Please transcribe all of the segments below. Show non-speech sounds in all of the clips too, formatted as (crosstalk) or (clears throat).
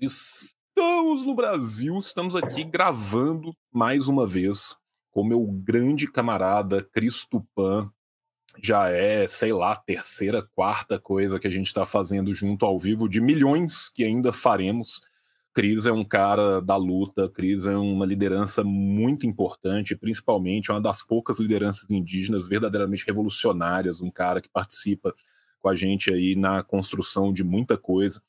Estamos no Brasil, estamos aqui gravando mais uma vez com meu grande camarada Cristupan. Já é, sei lá, terceira, quarta coisa que a gente está fazendo junto ao vivo, de milhões que ainda faremos. Cris é um cara da luta, Cris é uma liderança muito importante, principalmente uma das poucas lideranças indígenas verdadeiramente revolucionárias, um cara que participa com a gente aí na construção de muita coisa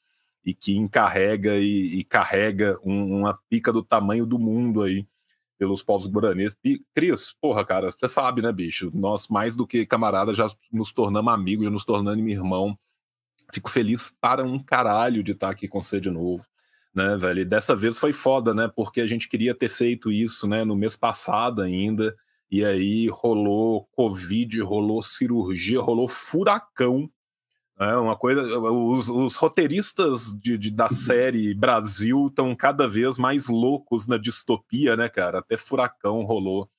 e que encarrega e, e carrega um, uma pica do tamanho do mundo aí pelos povos guaranis. E, Cris, porra, cara, você sabe, né, bicho? Nós, mais do que camaradas, já nos tornamos amigos, já nos tornando irmão. Fico feliz para um caralho de estar aqui com você de novo, né, velho? E dessa vez foi foda, né? Porque a gente queria ter feito isso, né, no mês passado ainda. E aí rolou Covid, rolou cirurgia, rolou furacão é uma coisa. Os, os roteiristas de, de, da série Brasil estão cada vez mais loucos na distopia, né, cara? Até furacão rolou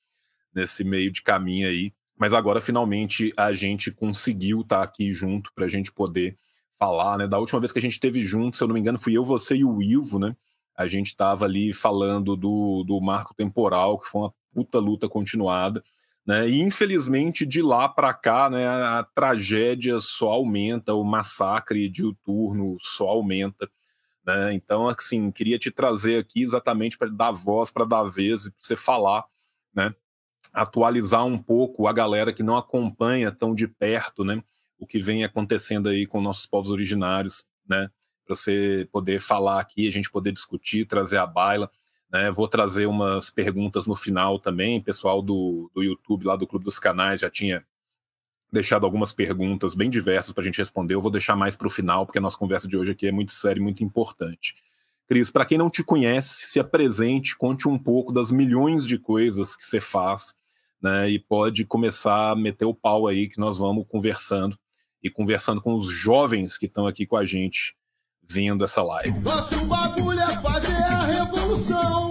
nesse meio de caminho aí. Mas agora, finalmente, a gente conseguiu estar tá aqui junto para a gente poder falar, né? Da última vez que a gente esteve junto, se eu não me engano, fui eu, você e o Ivo, né? A gente estava ali falando do, do marco temporal, que foi uma puta luta continuada. Né? E infelizmente de lá para cá, né, a, tragédia só aumenta, o massacre diuturno só aumenta. Né? Então, assim, queria te trazer aqui exatamente para dar voz, para dar vez, para você falar, né? atualizar um pouco a galera que não acompanha tão de perto né, o que vem acontecendo aí com nossos povos originários, né? para você poder falar aqui, a gente poder discutir, trazer a baila. Né? Vou trazer umas perguntas no final também. Pessoal do, do YouTube, lá do Clube dos Canais, já tinha deixado algumas perguntas bem diversas para a gente responder. Eu vou deixar mais para o final, porque a nossa conversa de hoje aqui é muito séria e muito importante. Cris, para quem não te conhece, se apresente, conte um pouco das milhões de coisas que você faz, né? E pode começar a meter o pau aí que nós vamos conversando e conversando com os jovens que estão aqui com a gente vendo essa live. Nosso bagulho é fazer revolução.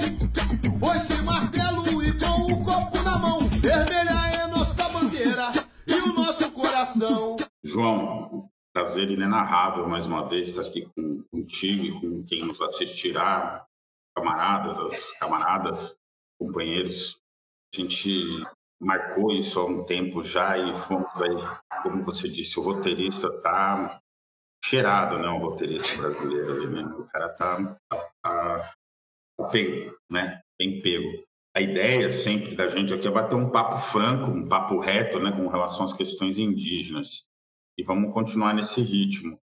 Foi martelo e com o copo na mão. Vermelha é nossa bandeira e o nosso coração. João, prazer inenarrável mais uma vez estar aqui com, contigo e com quem nos assistirá, camaradas, as camaradas, companheiros. A gente marcou isso há um tempo já e fomos aí, como você disse, o roteirista está cheirado, né? O roteirista brasileiro ali, né? O cara tá, tá, tá, tá pego, né? Bem pego. A ideia sempre da gente aqui é bater um papo franco, um papo reto, né? Com relação às questões indígenas. E vamos continuar nesse ritmo.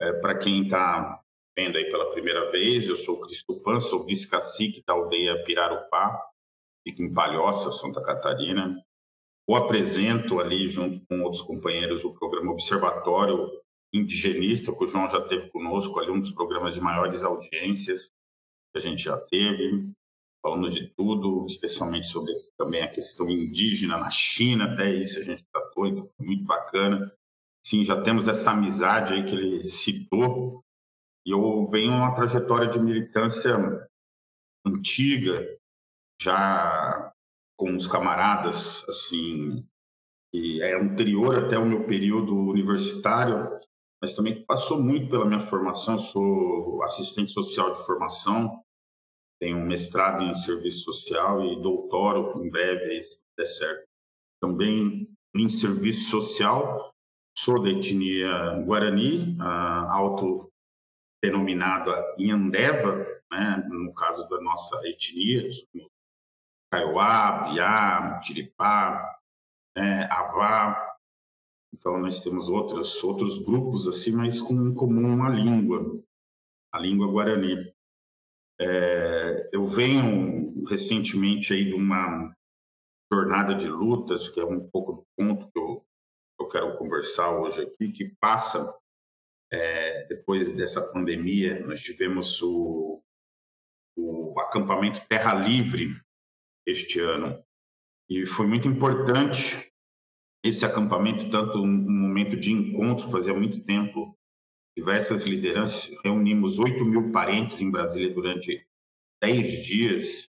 É, Para quem está vendo aí pela primeira vez, eu sou o Cristo Pan, sou vice-cacique da aldeia Pirarupá, fica em Palhoça, Santa Catarina. O apresento ali, junto com outros companheiros do programa Observatório indigenista, que o João já teve conosco ali, um dos programas de maiores audiências que a gente já teve, falando de tudo, especialmente sobre também a questão indígena na China, até isso a gente tratou, então foi muito bacana. Sim, já temos essa amizade aí que ele citou, e eu venho uma trajetória de militância antiga, já com os camaradas, assim, é anterior até o meu período universitário, mas também passou muito pela minha formação. Eu sou assistente social de formação, tenho um mestrado em serviço social e doutorado em breve, se der certo. Também em serviço social, sou da etnia Guarani, autodenominada Inhandeva, né, no caso da nossa etnia, Kaiowá, Biá, Tiripá, né, Avá, então, nós temos outros, outros grupos assim, mas com em comum a língua, a língua guarani. É, eu venho recentemente aí de uma jornada de lutas, que é um pouco do ponto que eu, eu quero conversar hoje aqui, que passa é, depois dessa pandemia, nós tivemos o, o acampamento Terra Livre este ano, e foi muito importante esse acampamento, tanto um, momento de encontro, fazia muito tempo, diversas lideranças, reunimos 8 mil parentes em Brasília durante 10 dias,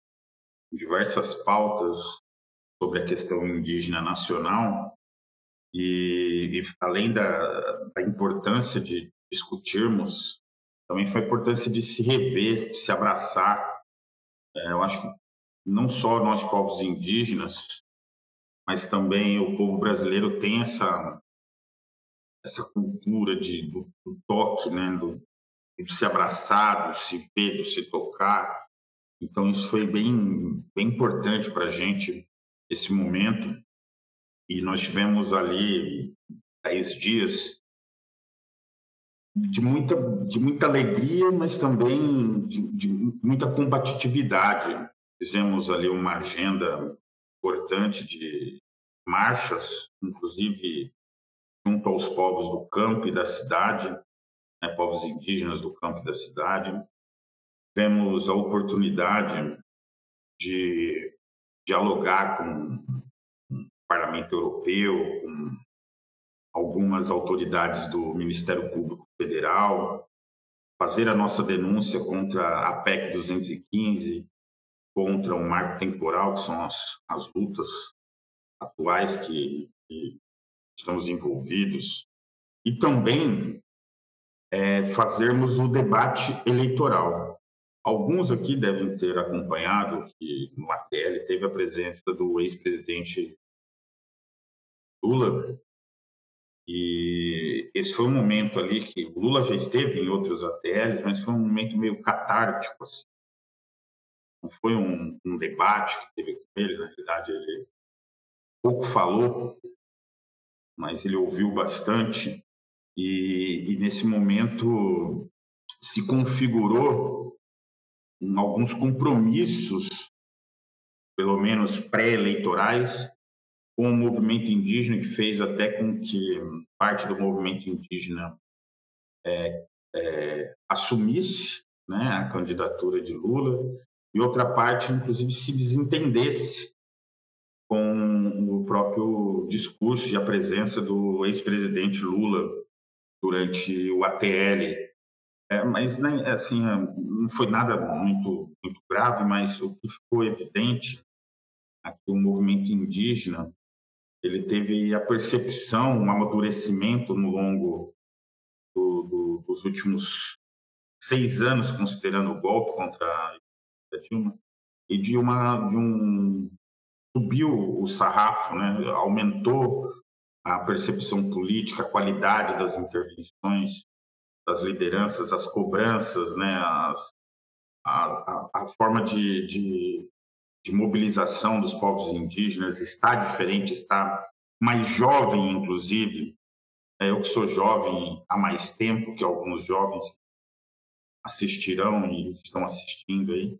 diversas pautas sobre a questão indígena nacional, e, e além da, da, importância de discutirmos também foi a importância de se rever, de se abraçar. É, eu acho que não só nós povos indígenas, mas também o povo brasileiro tem essa essa cultura de do, do toque, né, do, de se abraçar, de se ver, de se tocar. Então isso foi bem bem importante para a gente esse momento e nós tivemos ali dez dias de muita, de muita alegria, mas também de, de muita combatividade. Fizemos ali uma agenda importante de marchas, inclusive junto aos povos do campo e da cidade, né, povos indígenas do campo e da cidade. Tivemos a oportunidade de dialogar com o Parlamento Europeu, com algumas autoridades do Ministério Público Federal, fazer a nossa denúncia contra a PEC 215, contra o marco temporal, que são as, as lutas atuais que, que estamos envolvidos, e também é, fazermos o debate eleitoral. Alguns aqui devem ter acompanhado que no ATL teve a presença do ex-presidente Lula, e esse foi um momento ali que o Lula já esteve em outros ATLs, mas foi um momento meio catártico. Assim. Não foi um, um debate que teve com ele, na realidade, ele pouco falou, mas ele ouviu bastante. E, e nesse momento se configurou alguns compromissos, pelo menos pré-eleitorais, com o movimento indígena, que fez até com que parte do movimento indígena é, é, assumisse né, a candidatura de Lula e outra parte, inclusive, se desentendesse com o próprio discurso e a presença do ex-presidente Lula durante o ATL. É, mas nem assim não foi nada muito muito grave, mas o que ficou evidente é que o movimento indígena ele teve a percepção, um amadurecimento no longo do, do, dos últimos seis anos, considerando o golpe contra a Dilma, e de uma de um subiu o sarrafo, né? aumentou a percepção política, a qualidade das intervenções, das lideranças, as cobranças, né? As, a, a, a forma de, de de mobilização dos povos indígenas está diferente, está mais jovem, inclusive. É, eu que sou jovem há mais tempo que alguns jovens assistirão e estão assistindo aí,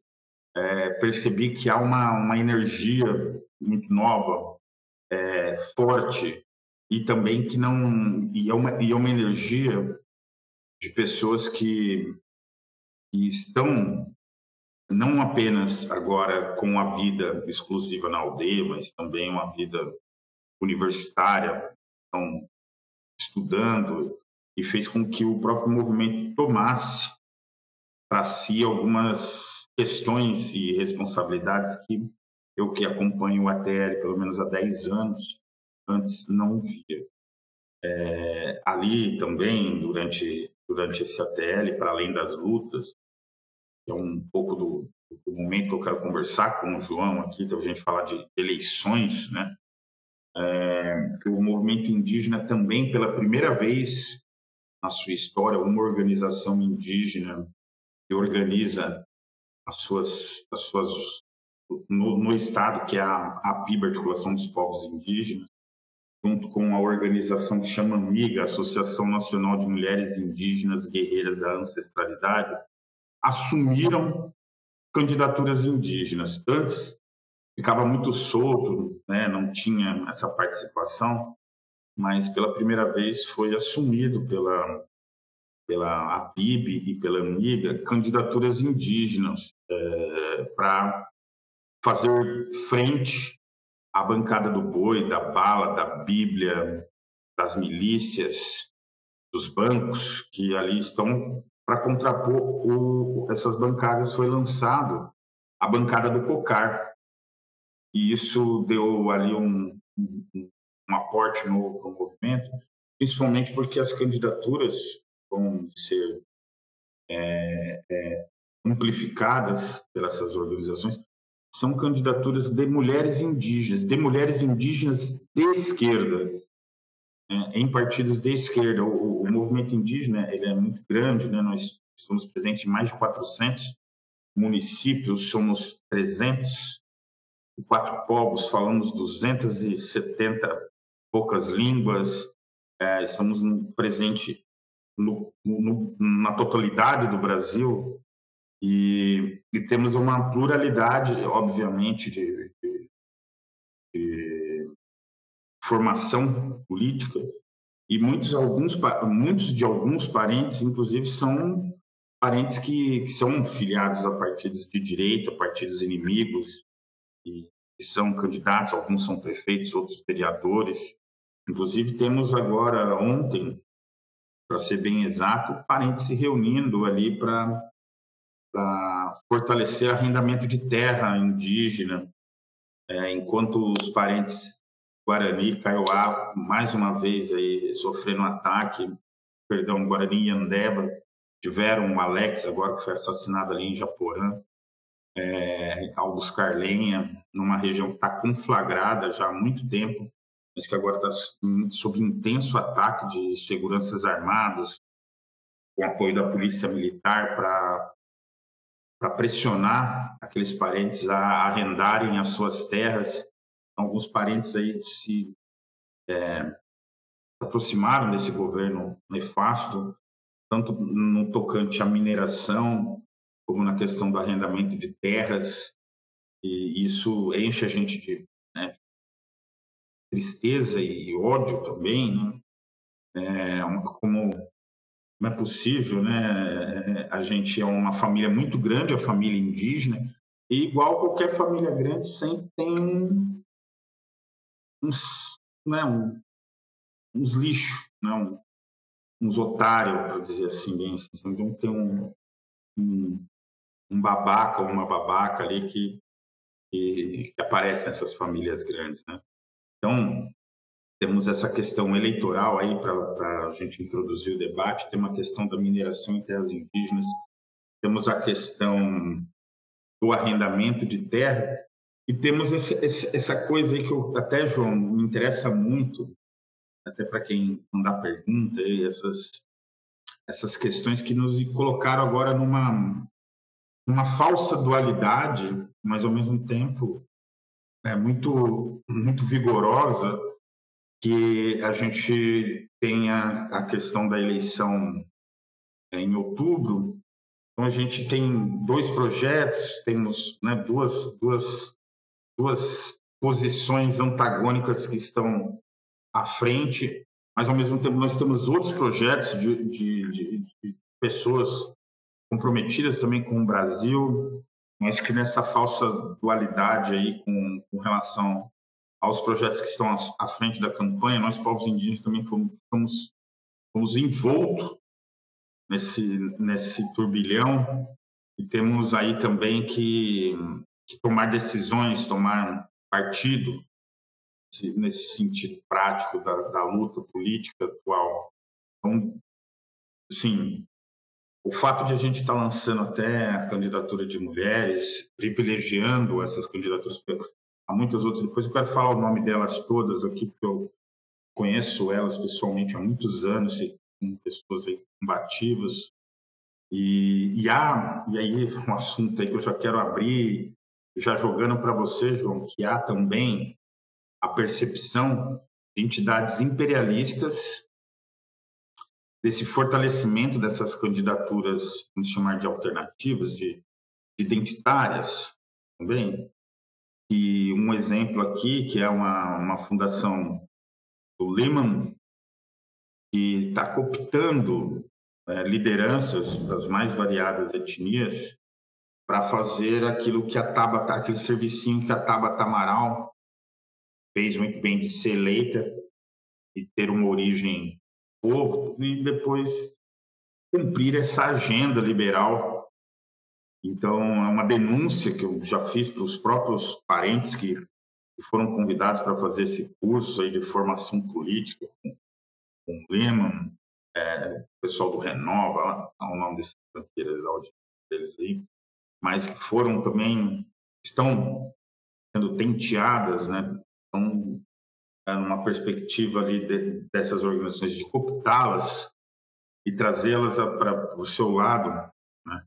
é, percebi que há uma, uma energia muito nova, é, forte, e também que não. E é uma, e é uma energia de pessoas que, que estão não apenas agora com a vida exclusiva na aldeia, mas também uma vida universitária, estão estudando, e fez com que o próprio movimento tomasse para si algumas questões e responsabilidades que eu que acompanho o ATL pelo menos há 10 anos, antes não via. É, ali também, durante, durante esse ATL, para além das lutas, é um pouco do, do, momento que eu quero conversar com o João aqui, então a gente falar de eleições, né? É, que o movimento indígena também, pela primeira vez na sua história, uma organização indígena que organiza as suas, as suas no, no estado que é a, a PIB, Articulação dos Povos Indígenas, junto com a organização que chama AMIGA, Associação Nacional de Mulheres Indígenas Guerreiras da Ancestralidade, assumiram candidaturas indígenas. Antes ficava muito solto, né? não tinha essa participação, mas pela primeira vez foi assumido pela pela APIB e pela AMIGA candidaturas indígenas é, para fazer frente à bancada do boi, da bala, da Bíblia, das milícias, dos bancos que ali estão para contrapor o, essas bancadas foi lançado a bancada do COCAR. E isso deu ali um, um, um aporte novo para o movimento, principalmente porque as candidaturas vão ser é, é, amplificadas pelas essas organizações, são candidaturas de mulheres indígenas, de mulheres indígenas de esquerda, né, em partidos de esquerda. O, o, movimento indígena ele é muito grande, né? nós estamos presentes em mais de 400 municípios, somos 300 e quatro povos, falamos 270 poucas línguas, é, estamos presentes no, no, na totalidade do Brasil e, e, temos uma pluralidade, obviamente, de, de, de formação política e muitos alguns muitos de alguns parentes, inclusive, são parentes que, que são filiados a partidos de direita, partidos inimigos e, são candidatos, alguns são prefeitos, outros vereadores. Inclusive temos agora ontem, para ser bem exato, parentes se reunindo ali para fortalecer arrendamento de terra indígena, é, enquanto os parentes Guarani, Kaiowá, mais uma vez aí sofrendo um ataque, perdão, Guarani e Andeba, tiveram o Alex, agora que foi assassinado ali em Japorã, é, ao buscar lenha, numa região que está conflagrada já há muito tempo, mas que agora está sob intenso ataque de seguranças armados, com apoio da polícia militar para pressionar aqueles parentes a arrendarem as suas terras. Alguns parentes aí se é, aproximaram desse governo nefasto, tanto no tocante à mineração, como na questão do arrendamento de terras, e isso enche a gente de tristeza e ódio também, né? É, como não é possível, né? A gente é uma família muito grande, a família indígena, e igual qualquer família grande sempre tem uns, né, um, uns lixos, né, um, uns otários, para dizer assim, bem assim, sempre tem um, um, um babaca uma babaca ali que, que, que aparece nessas famílias grandes, né? Então, temos essa questão eleitoral aí para a gente introduzir o debate, tem uma questão da mineração em terras indígenas, temos a questão do arrendamento de terra e temos essa, essa coisa aí que eu, até, João, me interessa muito, até para quem mandar pergunta, essas, essas questões que nos colocaram agora numa, numa falsa dualidade, mas ao mesmo tempo é muito, muito vigorosa que a gente tenha a questão da eleição em outubro. Então, a gente tem dois projetos, temos né, duas, duas, duas posições antagônicas que estão à frente, mas, ao mesmo tempo, nós temos outros projetos de, de, de, de pessoas comprometidas também com o Brasil. Acho que nessa falsa dualidade aí com, com relação aos projetos que estão à frente da campanha, nós, povos indígenas, também fomos, fomos, fomos nesse, nesse turbilhão e temos aí também que, que tomar decisões, tomar partido nesse sentido prático da, da luta política atual. Então, sim, o fato de a gente estar lançando até a candidatura de mulheres, privilegiando essas candidaturas há muitas outras. Depois eu quero falar o nome delas todas aqui, porque eu conheço elas pessoalmente há muitos anos, com pessoas aí combativas. E, e há, e aí (laughs) um assunto aí que eu já quero abrir, já jogando para você, João, que há também a percepção de entidades imperialistas desse fortalecimento dessas candidaturas, vamos chamar de alternativas, de identitárias também, e um exemplo aqui, que é uma, uma fundação do Lehman, que está cooptando é, lideranças das mais variadas etnias para fazer aquilo que a Tabata, aquele servicinho que a Tabata Amaral fez muito bem de ser eleita e ter uma origem povo e depois cumprir essa agenda liberal então, é uma denúncia que eu já fiz para os próprios parentes que, foram convidados para fazer esse curso aí de formação política com, com Lehman, é, o pessoal do Renova, lá, o nome desses deles aí, mas que foram também, estão sendo tenteadas, né? Estão é, numa perspectiva ali de, dessas organizações de cooptá-las e trazê-las para o seu lado, né?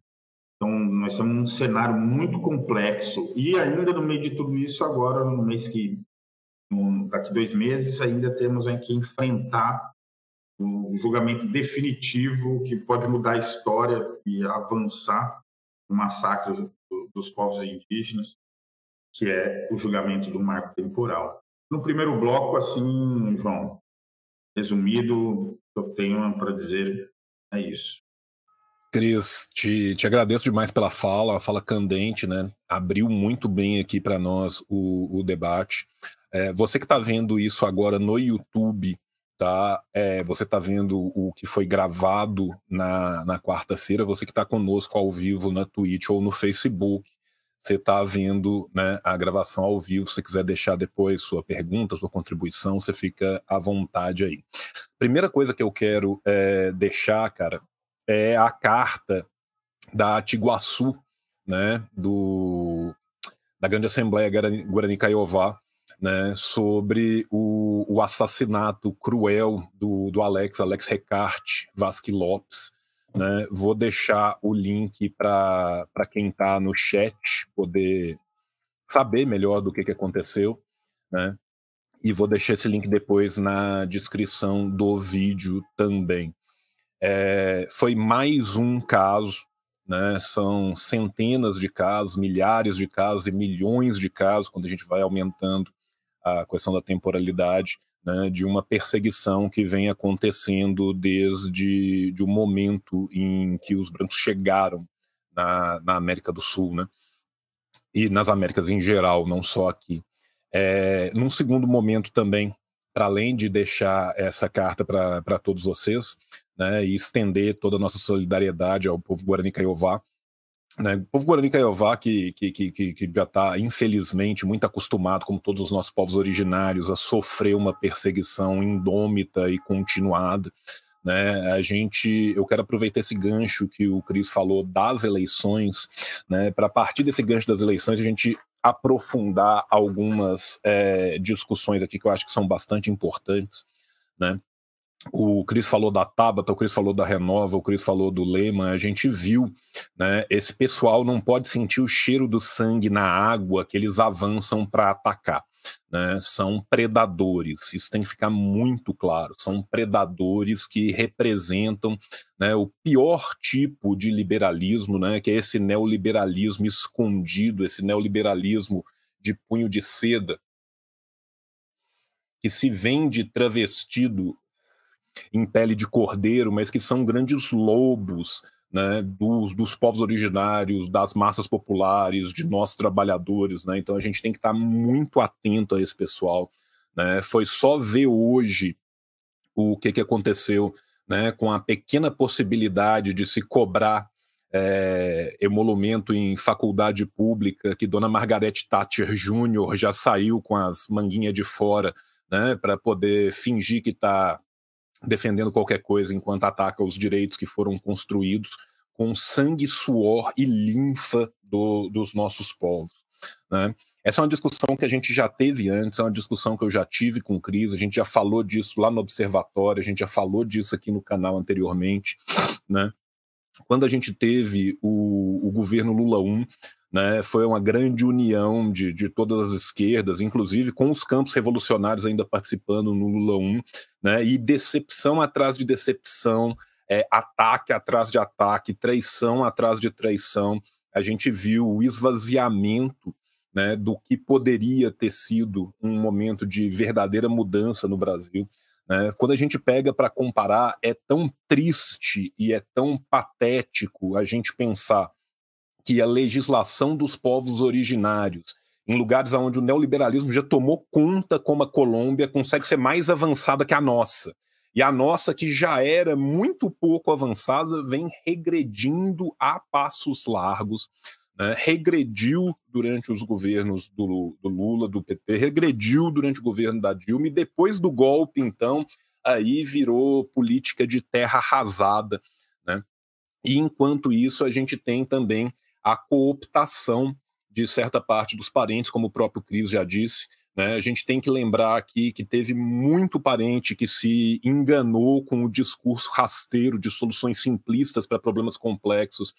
Então, nós temos um cenário muito complexo e ainda no meio de tudo isso, agora no mês que daqui dois meses ainda temos que enfrentar um julgamento definitivo que pode mudar a história e avançar o massacre dos povos indígenas, que é o julgamento do marco temporal. No primeiro bloco, assim, João, resumido, eu tenho para dizer é isso. Cris, te, te agradeço demais pela fala, a fala candente, né? Abriu muito bem aqui para nós o, o debate. É, você que está vendo isso agora no YouTube, tá? É, você está vendo o que foi gravado na, na quarta-feira, você que está conosco ao vivo na Twitch ou no Facebook, você está vendo né, a gravação ao vivo. Se quiser deixar depois sua pergunta, sua contribuição, você fica à vontade aí. Primeira coisa que eu quero é, deixar, cara, é a carta da Tiguaçu, né, do, da Grande Assembleia Guarani Caiová, né, sobre o, o, assassinato cruel do, do Alex, Alex Recarte Vasque Lopes. Né? Vou deixar o link para quem está no chat poder saber melhor do que, que aconteceu. Né? E vou deixar esse link depois na descrição do vídeo também. É, foi mais um caso, né? são centenas de casos, milhares de casos e milhões de casos, quando a gente vai aumentando a questão da temporalidade, né, de uma perseguição que vem acontecendo desde de um momento em que os brancos chegaram na, na América do Sul, né, e nas Américas em geral, não só aqui. É, num segundo momento também, para além de deixar essa carta para todos vocês, né, e estender toda a nossa solidariedade ao povo Guarani Caiová, né? O povo Guarani Caiová, que, que, que, que já está, infelizmente, muito acostumado, como todos os nossos povos originários, a sofrer uma perseguição indômita e continuada. Né, a gente, eu quero aproveitar esse gancho que o Cris falou das eleições, né, para partir desse gancho das eleições a gente aprofundar algumas é, discussões aqui que eu acho que são bastante importantes, né? O Cris falou da Tabata, o Cris falou da Renova, o Cris falou do Lema, a gente viu, né? Esse pessoal não pode sentir o cheiro do sangue na água que eles avançam para atacar. Né, são predadores, isso tem que ficar muito claro. São predadores que representam né, o pior tipo de liberalismo, né, que é esse neoliberalismo escondido, esse neoliberalismo de punho de seda, que se vende travestido em pele de cordeiro, mas que são grandes lobos né, dos, dos povos originários, das massas populares, de nós trabalhadores. Né? Então a gente tem que estar muito atento a esse pessoal. Né? Foi só ver hoje o que, que aconteceu né, com a pequena possibilidade de se cobrar é, emolumento em faculdade pública, que Dona Margarete Thatcher Júnior já saiu com as manguinhas de fora né, para poder fingir que está defendendo qualquer coisa enquanto ataca os direitos que foram construídos com sangue, suor e linfa do, dos nossos povos. Né? Essa é uma discussão que a gente já teve antes, é uma discussão que eu já tive com o Cris, a gente já falou disso lá no Observatório, a gente já falou disso aqui no canal anteriormente. Né? Quando a gente teve o, o governo Lula 1, né, foi uma grande união de, de todas as esquerdas, inclusive com os campos revolucionários ainda participando no Lula 1, né, e decepção atrás de decepção, é, ataque atrás de ataque, traição atrás de traição. A gente viu o esvaziamento né, do que poderia ter sido um momento de verdadeira mudança no Brasil. Né? Quando a gente pega para comparar, é tão triste e é tão patético a gente pensar que a legislação dos povos originários, em lugares onde o neoliberalismo já tomou conta, como a Colômbia, consegue ser mais avançada que a nossa. E a nossa, que já era muito pouco avançada, vem regredindo a passos largos. Né? Regrediu durante os governos do, do Lula, do PT, regrediu durante o governo da Dilma, e depois do golpe, então, aí virou política de terra arrasada, né? E enquanto isso, a gente tem também a cooptação de certa parte dos parentes, como o próprio Cris já disse. Né? A gente tem que lembrar aqui que teve muito parente que se enganou com o discurso rasteiro de soluções simplistas para problemas complexos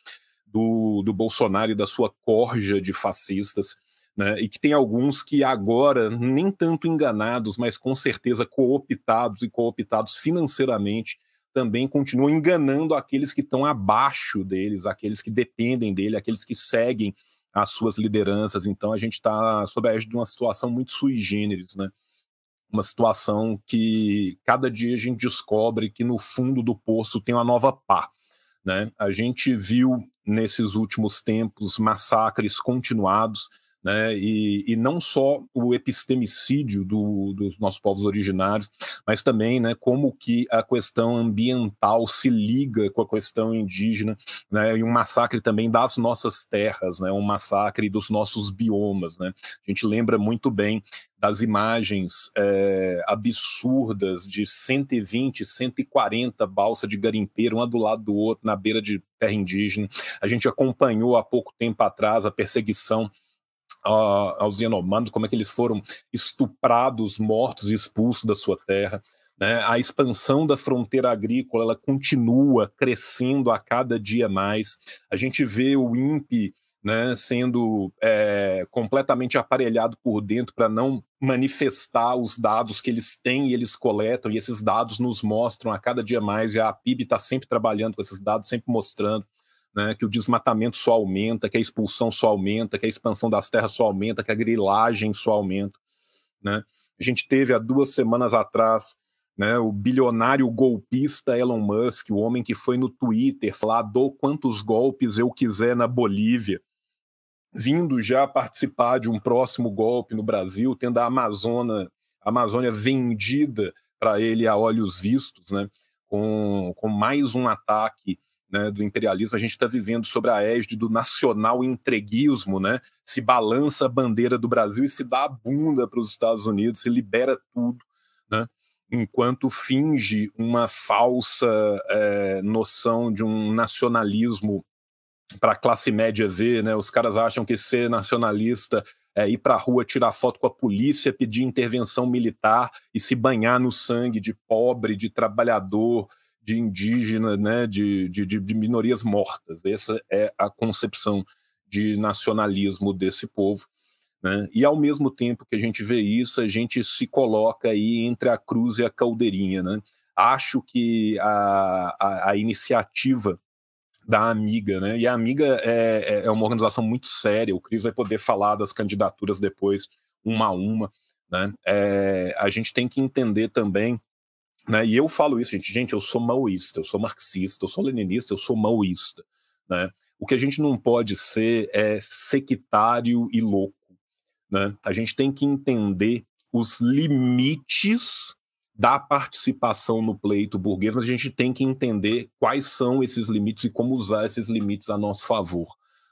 do, do Bolsonaro e da sua corja de fascistas. Né, e que tem alguns que agora, nem tanto enganados, mas com certeza cooptados e cooptados financeiramente, também continuam enganando aqueles que estão abaixo deles, aqueles que dependem dele, aqueles que seguem as suas lideranças. Então a gente está sob a égide de uma situação muito sui generis, né? Uma situação que cada dia a gente descobre que no fundo do poço tem uma nova pá. Né? A gente viu nesses últimos tempos massacres continuados, né? E, e não só o epistemicídio do, dos nossos povos originários, mas também, né, como que a questão ambiental se liga com a questão indígena, né? E um massacre também das nossas terras, né? Um massacre dos nossos biomas, né? A gente lembra muito bem das imagens é, absurdas de 120, 140 balsas de garimpeiro, uma do lado do outro, na beira de terra indígena. A gente acompanhou há pouco tempo atrás a perseguição uh, aos Yanomamis, como é que eles foram estuprados, mortos e expulsos da sua terra. Né? A expansão da fronteira agrícola ela continua crescendo a cada dia mais. A gente vê o INPE né, sendo é, completamente aparelhado por dentro para não manifestar os dados que eles têm e eles coletam, e esses dados nos mostram a cada dia mais, e a PIB está sempre trabalhando com esses dados, sempre mostrando né, que o desmatamento só aumenta, que a expulsão só aumenta, que a expansão das terras só aumenta, que a grilagem só aumenta. Né? A gente teve há duas semanas atrás né, o bilionário golpista Elon Musk, o homem que foi no Twitter falar: dou quantos golpes eu quiser na Bolívia, vindo já participar de um próximo golpe no Brasil, tendo a Amazônia, a Amazônia vendida para ele a olhos vistos, né, com, com mais um ataque né, do imperialismo, a gente está vivendo sobre a égide do nacional entreguismo, né? Se balança a bandeira do Brasil e se dá a bunda para os Estados Unidos, se libera tudo, né? Enquanto finge uma falsa é, noção de um nacionalismo para a classe média ver, né? Os caras acham que ser nacionalista é ir para a rua tirar foto com a polícia, pedir intervenção militar e se banhar no sangue de pobre, de trabalhador, de indígena, né, de, de, de minorias mortas. Essa é a concepção de nacionalismo desse povo. Né? E ao mesmo tempo que a gente vê isso, a gente se coloca aí entre a cruz e a caldeirinha. Né? Acho que a, a, a iniciativa da Amiga, né? E a Amiga é, é, é uma organização muito séria. O Cris vai poder falar das candidaturas depois, uma a uma. Né? É, a gente tem que entender também né? E eu falo isso, gente. Gente, eu sou maoísta, eu sou marxista, eu sou leninista, eu sou maoísta. Né? O que a gente não pode ser é sectário e louco. Né? A gente tem que entender os limites da participação no pleito burguês, mas a gente tem que entender quais são esses limites e como usar esses limites a nosso favor.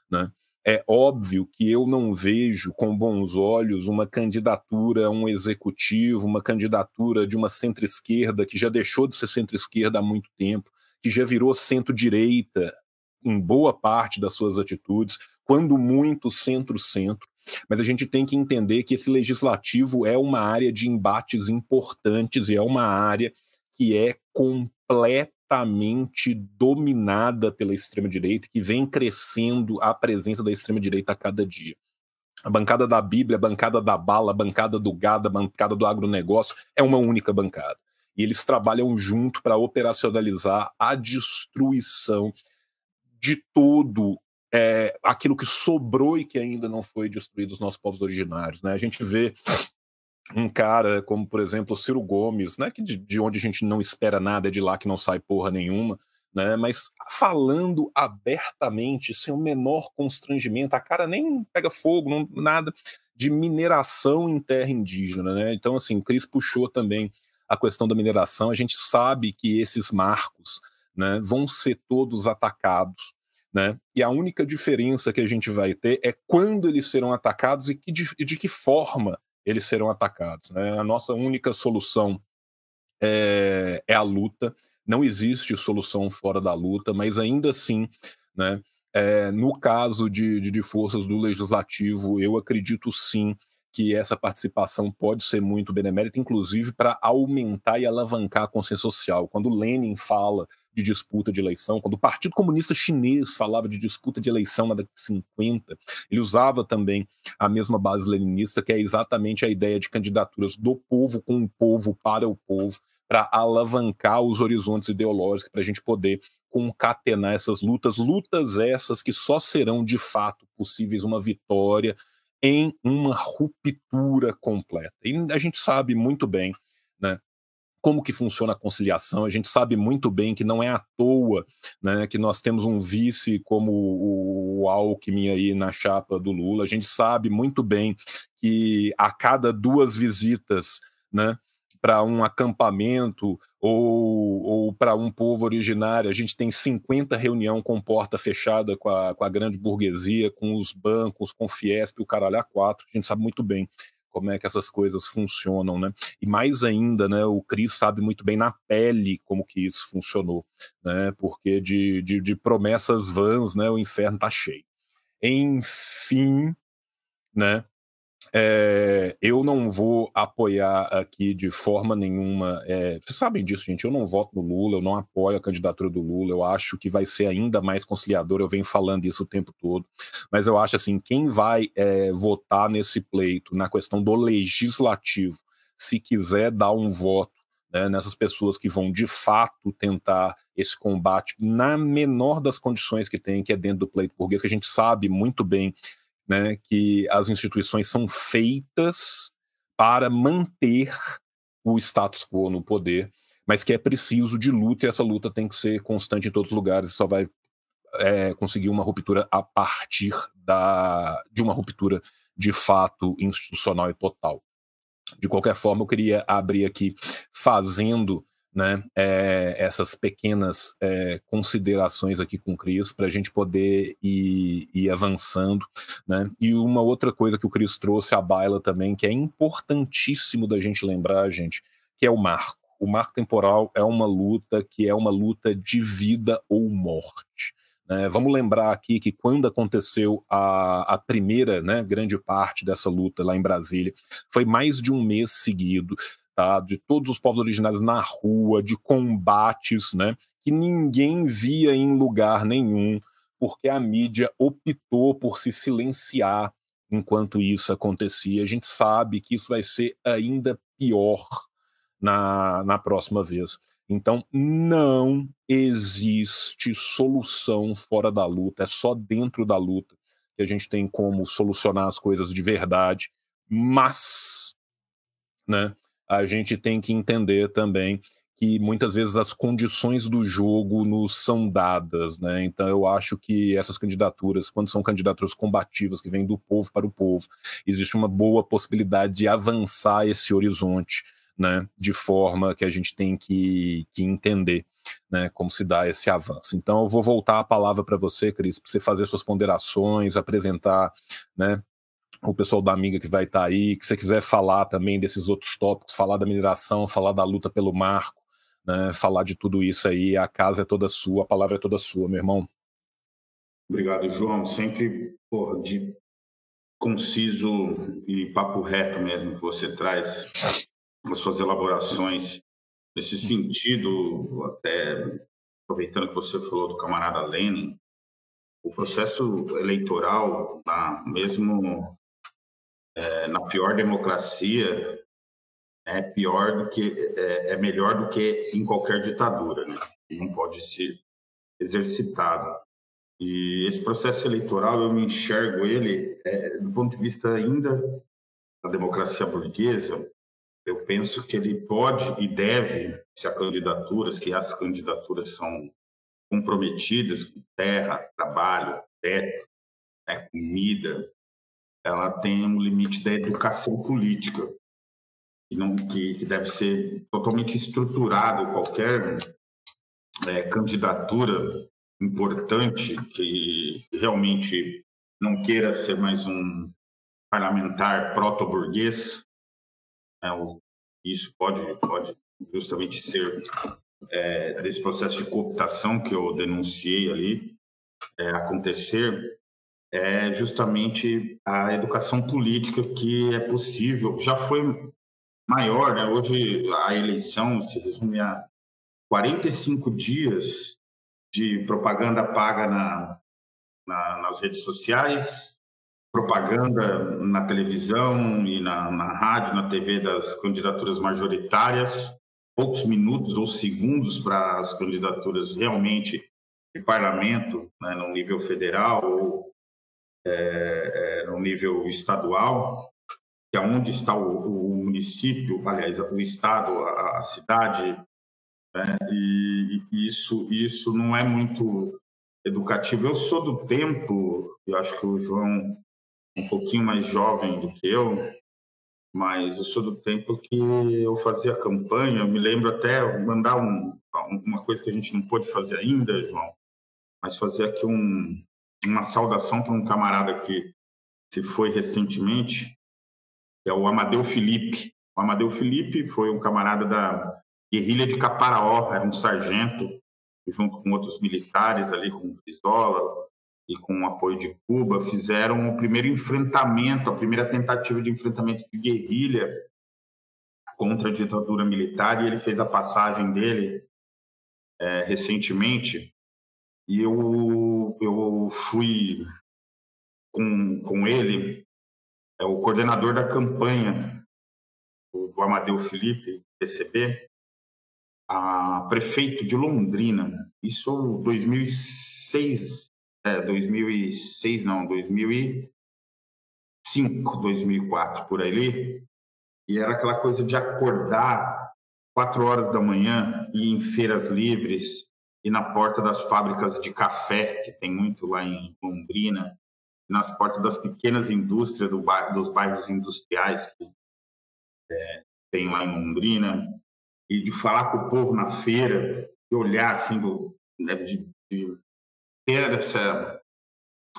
Né? É óbvio que eu não vejo com bons olhos uma candidatura a um executivo, uma candidatura de uma centro-esquerda que já deixou de ser centro-esquerda há muito tempo, que já virou centro-direita em boa parte das suas atitudes, quando muito centro-centro. Mas a gente tem que entender que esse legislativo é uma área de embates importantes e é uma área que é completa completamente dominada pela extrema-direita, que vem crescendo a presença da extrema-direita a cada dia. A bancada da Bíblia, a bancada da bala, a bancada do gado, a bancada do agronegócio é uma única bancada. E eles trabalham junto para operacionalizar a destruição de todo é, aquilo que sobrou e que ainda não foi destruído dos nossos povos originários. Né? A gente vê um cara como, por exemplo, Ciro Gomes, né, que de, de, onde a gente não espera nada, é de lá que não sai porra nenhuma, né, mas falando abertamente, sem o menor constrangimento, a cara nem pega fogo, não, nada de mineração em terra indígena, né? Então, assim, o Cris puxou também a questão da mineração. A gente sabe que esses marcos, né, vão ser todos atacados, né? E a única diferença que a gente vai ter é quando eles serão atacados e que de, de que forma eles serão atacados. Né? A nossa única solução é, é a luta. Não existe solução fora da luta, mas ainda assim, né, é, no caso de, de, de forças do legislativo, eu acredito sim que essa participação pode ser muito benemérita, inclusive para aumentar e alavancar a consciência social. Quando Lenin fala de disputa de eleição, quando o Partido Comunista Chinês falava de disputa de eleição na década de 50, ele usava também a mesma base leninista, que é exatamente a ideia de candidaturas do povo com o povo para o povo, para alavancar os horizontes ideológicos, para a gente poder concatenar essas lutas, lutas essas que só serão de fato possíveis uma vitória em uma ruptura completa. E a gente sabe muito bem, né, como que funciona a conciliação. A gente sabe muito bem que não é à toa, né, que nós temos um vice como o, Alckmin aí na chapa do Lula. A gente sabe muito bem que a cada duas visitas, né, para um acampamento ou, ou para um povo originário. A gente tem 50 reunião com porta fechada com a, com a grande burguesia, com os bancos, com o Fiesp, o caralho a quatro. A gente sabe muito bem como é que essas coisas funcionam, né? E mais ainda, né, o Cris sabe muito bem na pele como que isso funcionou, né? Porque de, de, de promessas vãs, né, o inferno tá cheio. Enfim, né? É, eu não vou apoiar aqui de forma nenhuma. É, vocês sabem disso, gente. Eu não voto no Lula, eu não apoio a candidatura do Lula. Eu acho que vai ser ainda mais conciliador. Eu venho falando isso o tempo todo. Mas eu acho assim: quem vai é, votar nesse pleito, na questão do legislativo, se quiser dar um voto né, nessas pessoas que vão de fato tentar esse combate na menor das condições que tem, que é dentro do pleito burguês, que a gente sabe muito bem né, que as instituições são feitas para manter o status quo no poder, mas que é preciso de luta e essa luta tem que ser constante em todos os lugares, só vai é, conseguir uma ruptura a partir da, de uma ruptura de fato institucional e total. De qualquer forma, eu queria abrir aqui fazendo né, é, essas pequenas é, considerações aqui com o Cris para a gente poder ir, ir, avançando. Né? E uma outra coisa que o Cris trouxe à baila também, que é importantíssimo da gente lembrar, gente, que é o marco. O marco temporal é uma luta que é uma luta de vida ou morte. Né? Vamos lembrar aqui que quando aconteceu a, a primeira né, grande parte dessa luta lá em Brasília, foi mais de um mês seguido tá? de todos os povos originários na rua, de combates, né? que ninguém via em lugar nenhum, porque a mídia optou por se silenciar enquanto isso acontecia. A gente sabe que isso vai ser ainda pior na, na próxima vez. Então, não existe solução fora da luta, é só dentro da luta que a gente tem como solucionar as coisas de verdade. Mas, né, a gente tem que entender também que muitas vezes as condições do jogo nos são dadas, né? Então eu acho que essas candidaturas, quando são candidaturas combativas que vêm do povo para o povo, existe uma boa possibilidade de avançar esse horizonte, né? De forma que a gente tem que, que entender. Né, como se dá esse avanço. Então, eu vou voltar a palavra para você, Cris, para você fazer suas ponderações, apresentar né, o pessoal da Amiga que vai estar tá aí, que você quiser falar também desses outros tópicos, falar da mineração, falar da luta pelo marco, né, falar de tudo isso aí, a casa é toda sua, a palavra é toda sua, meu irmão. Obrigado, João. Sempre porra, de conciso e papo reto mesmo que você traz as suas elaborações nesse sentido, até aproveitando que você falou do camarada Lenin, o processo eleitoral, mesmo é, na pior democracia é pior do que é, é, melhor do que em qualquer ditadura, né? Não pode ser exercitado. E esse processo eleitoral eu me enxergo ele é, do ponto de vista ainda da democracia burguesa. Eu penso que ele pode e deve, se a candidatura, se as candidaturas são comprometidas com terra, trabalho, teto, né, comida, ela tem um limite da educação política, que, não, que, que deve ser totalmente estruturado qualquer é, candidatura importante que realmente não queira ser mais um parlamentar proto-burguês, é, isso pode, pode justamente ser é, desse processo de cooptação que eu denunciei ali é, acontecer, é justamente a educação política que é possível. Já foi maior, né? Hoje a eleição se resume a 45 dias de propaganda paga na, na, nas redes sociais, propaganda na televisão e na, na rádio, na TV das candidaturas majoritárias, poucos minutos ou segundos para as candidaturas realmente de parlamento, né, no nível federal ou é, é, no nível estadual, que é onde está o, o município, aliás, o estado, a, a cidade, né, e, isso, isso não é muito educativo. Eu sou do tempo, eu acho que o João um pouquinho mais jovem do que eu, mas eu sou do tempo que eu fazia campanha. Eu me lembro até mandar um, uma coisa que a gente não pôde fazer ainda, João, mas fazer aqui um, uma saudação para um camarada que se foi recentemente, que é o Amadeu Felipe. O Amadeu Felipe foi um camarada da guerrilha de Caparaó, era um sargento, junto com outros militares ali, com Pistola, e com o apoio de Cuba, fizeram o primeiro enfrentamento, a primeira tentativa de enfrentamento de guerrilha contra a ditadura militar, e ele fez a passagem dele é, recentemente, e eu, eu fui com, com ele, é o coordenador da campanha do Amadeu Felipe, PCB, a prefeito de Londrina, isso 2006, é, 2006 não, 2005, 2004 por aí, e era aquela coisa de acordar quatro horas da manhã e em feiras livres e na porta das fábricas de café que tem muito lá em Londrina, nas portas das pequenas indústrias do bar, dos bairros industriais que é, tem lá em Londrina e de falar com o povo na feira, de olhar assim, do, né, de, de ter essa,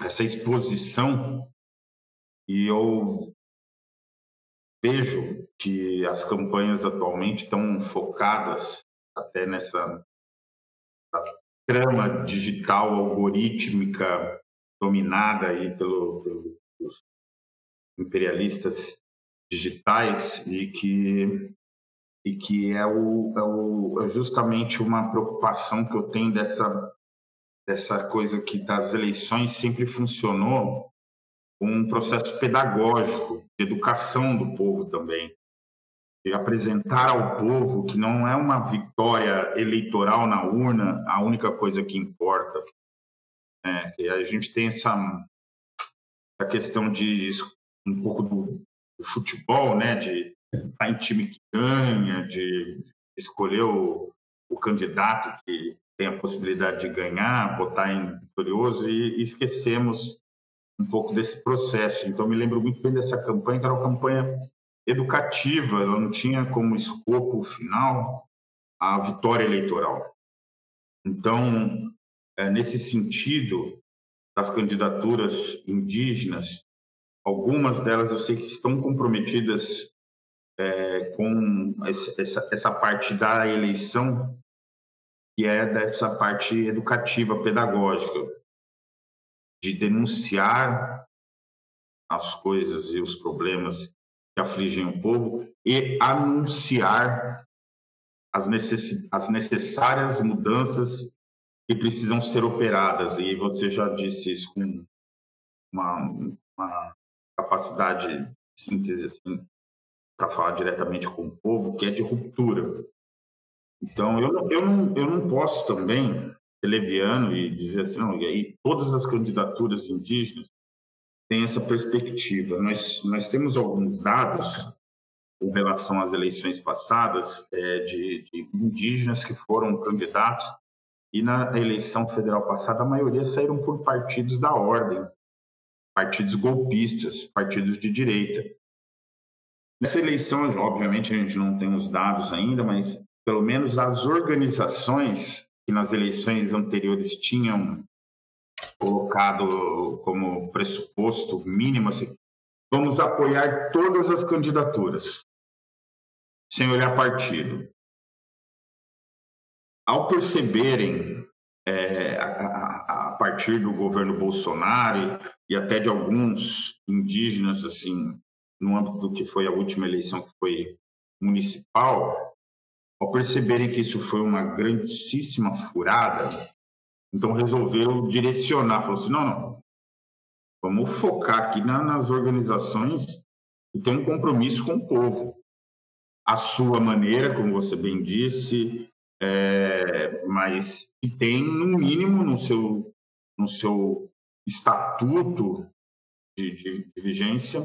essa exposição e eu vejo que as campanhas atualmente estão focadas até nessa trama digital algorítmica dominada aí pelo, pelos imperialistas digitais e que e que é, o, é, o, é justamente uma preocupação que eu tenho dessa dessa coisa que das eleições sempre funcionou um processo pedagógico de educação do povo também apresentar ao povo que não é uma vitória eleitoral na urna a única coisa que importa é, que a gente tem essa, essa questão de um pouco do, do futebol né de estar em time que ganha de escolher o, o candidato que tem a possibilidade de ganhar, botar em vitorioso e, esquecemos um pouco desse processo. Então, me lembro muito bem dessa campanha, que era uma campanha educativa, ela não tinha como escopo final a vitória eleitoral. Então, é, nesse sentido, das candidaturas indígenas, algumas delas eu sei que estão comprometidas é, com essa, essa parte da eleição que é dessa parte educativa, pedagógica, de denunciar as coisas e os problemas que afligem o povo e anunciar as, necess... as necessárias mudanças que precisam ser operadas. E você já disse isso com uma, uma capacidade de síntese assim, para falar diretamente com o povo, que é de ruptura. Então, eu, eu, não, eu não posso também ser leviano e dizer assim, não, e aí todas as candidaturas indígenas têm essa perspectiva. Nós, nós temos alguns dados com relação às eleições passadas é, de, de indígenas que foram candidatos e na eleição federal passada a maioria saíram por partidos da ordem, partidos golpistas, partidos de direita. Nessa eleição, obviamente, a gente não tem os dados ainda, mas pelo menos as organizações que nas eleições anteriores tinham colocado como pressuposto mínimo assim, vamos apoiar todas as candidaturas, sem olhar partido. ao perceberem é, a, a, partir do governo Bolsonaro e até de alguns indígenas, assim, no âmbito do que foi a última eleição que foi municipal, ao perceberem que isso foi uma grandíssima furada, então resolveram direcionar, falou assim, não, não, vamos focar aqui na, nas organizações que têm um compromisso com o povo. A sua maneira, como você bem disse, é, mas que tem, no mínimo, no seu, no seu estatuto de, de, de vigência,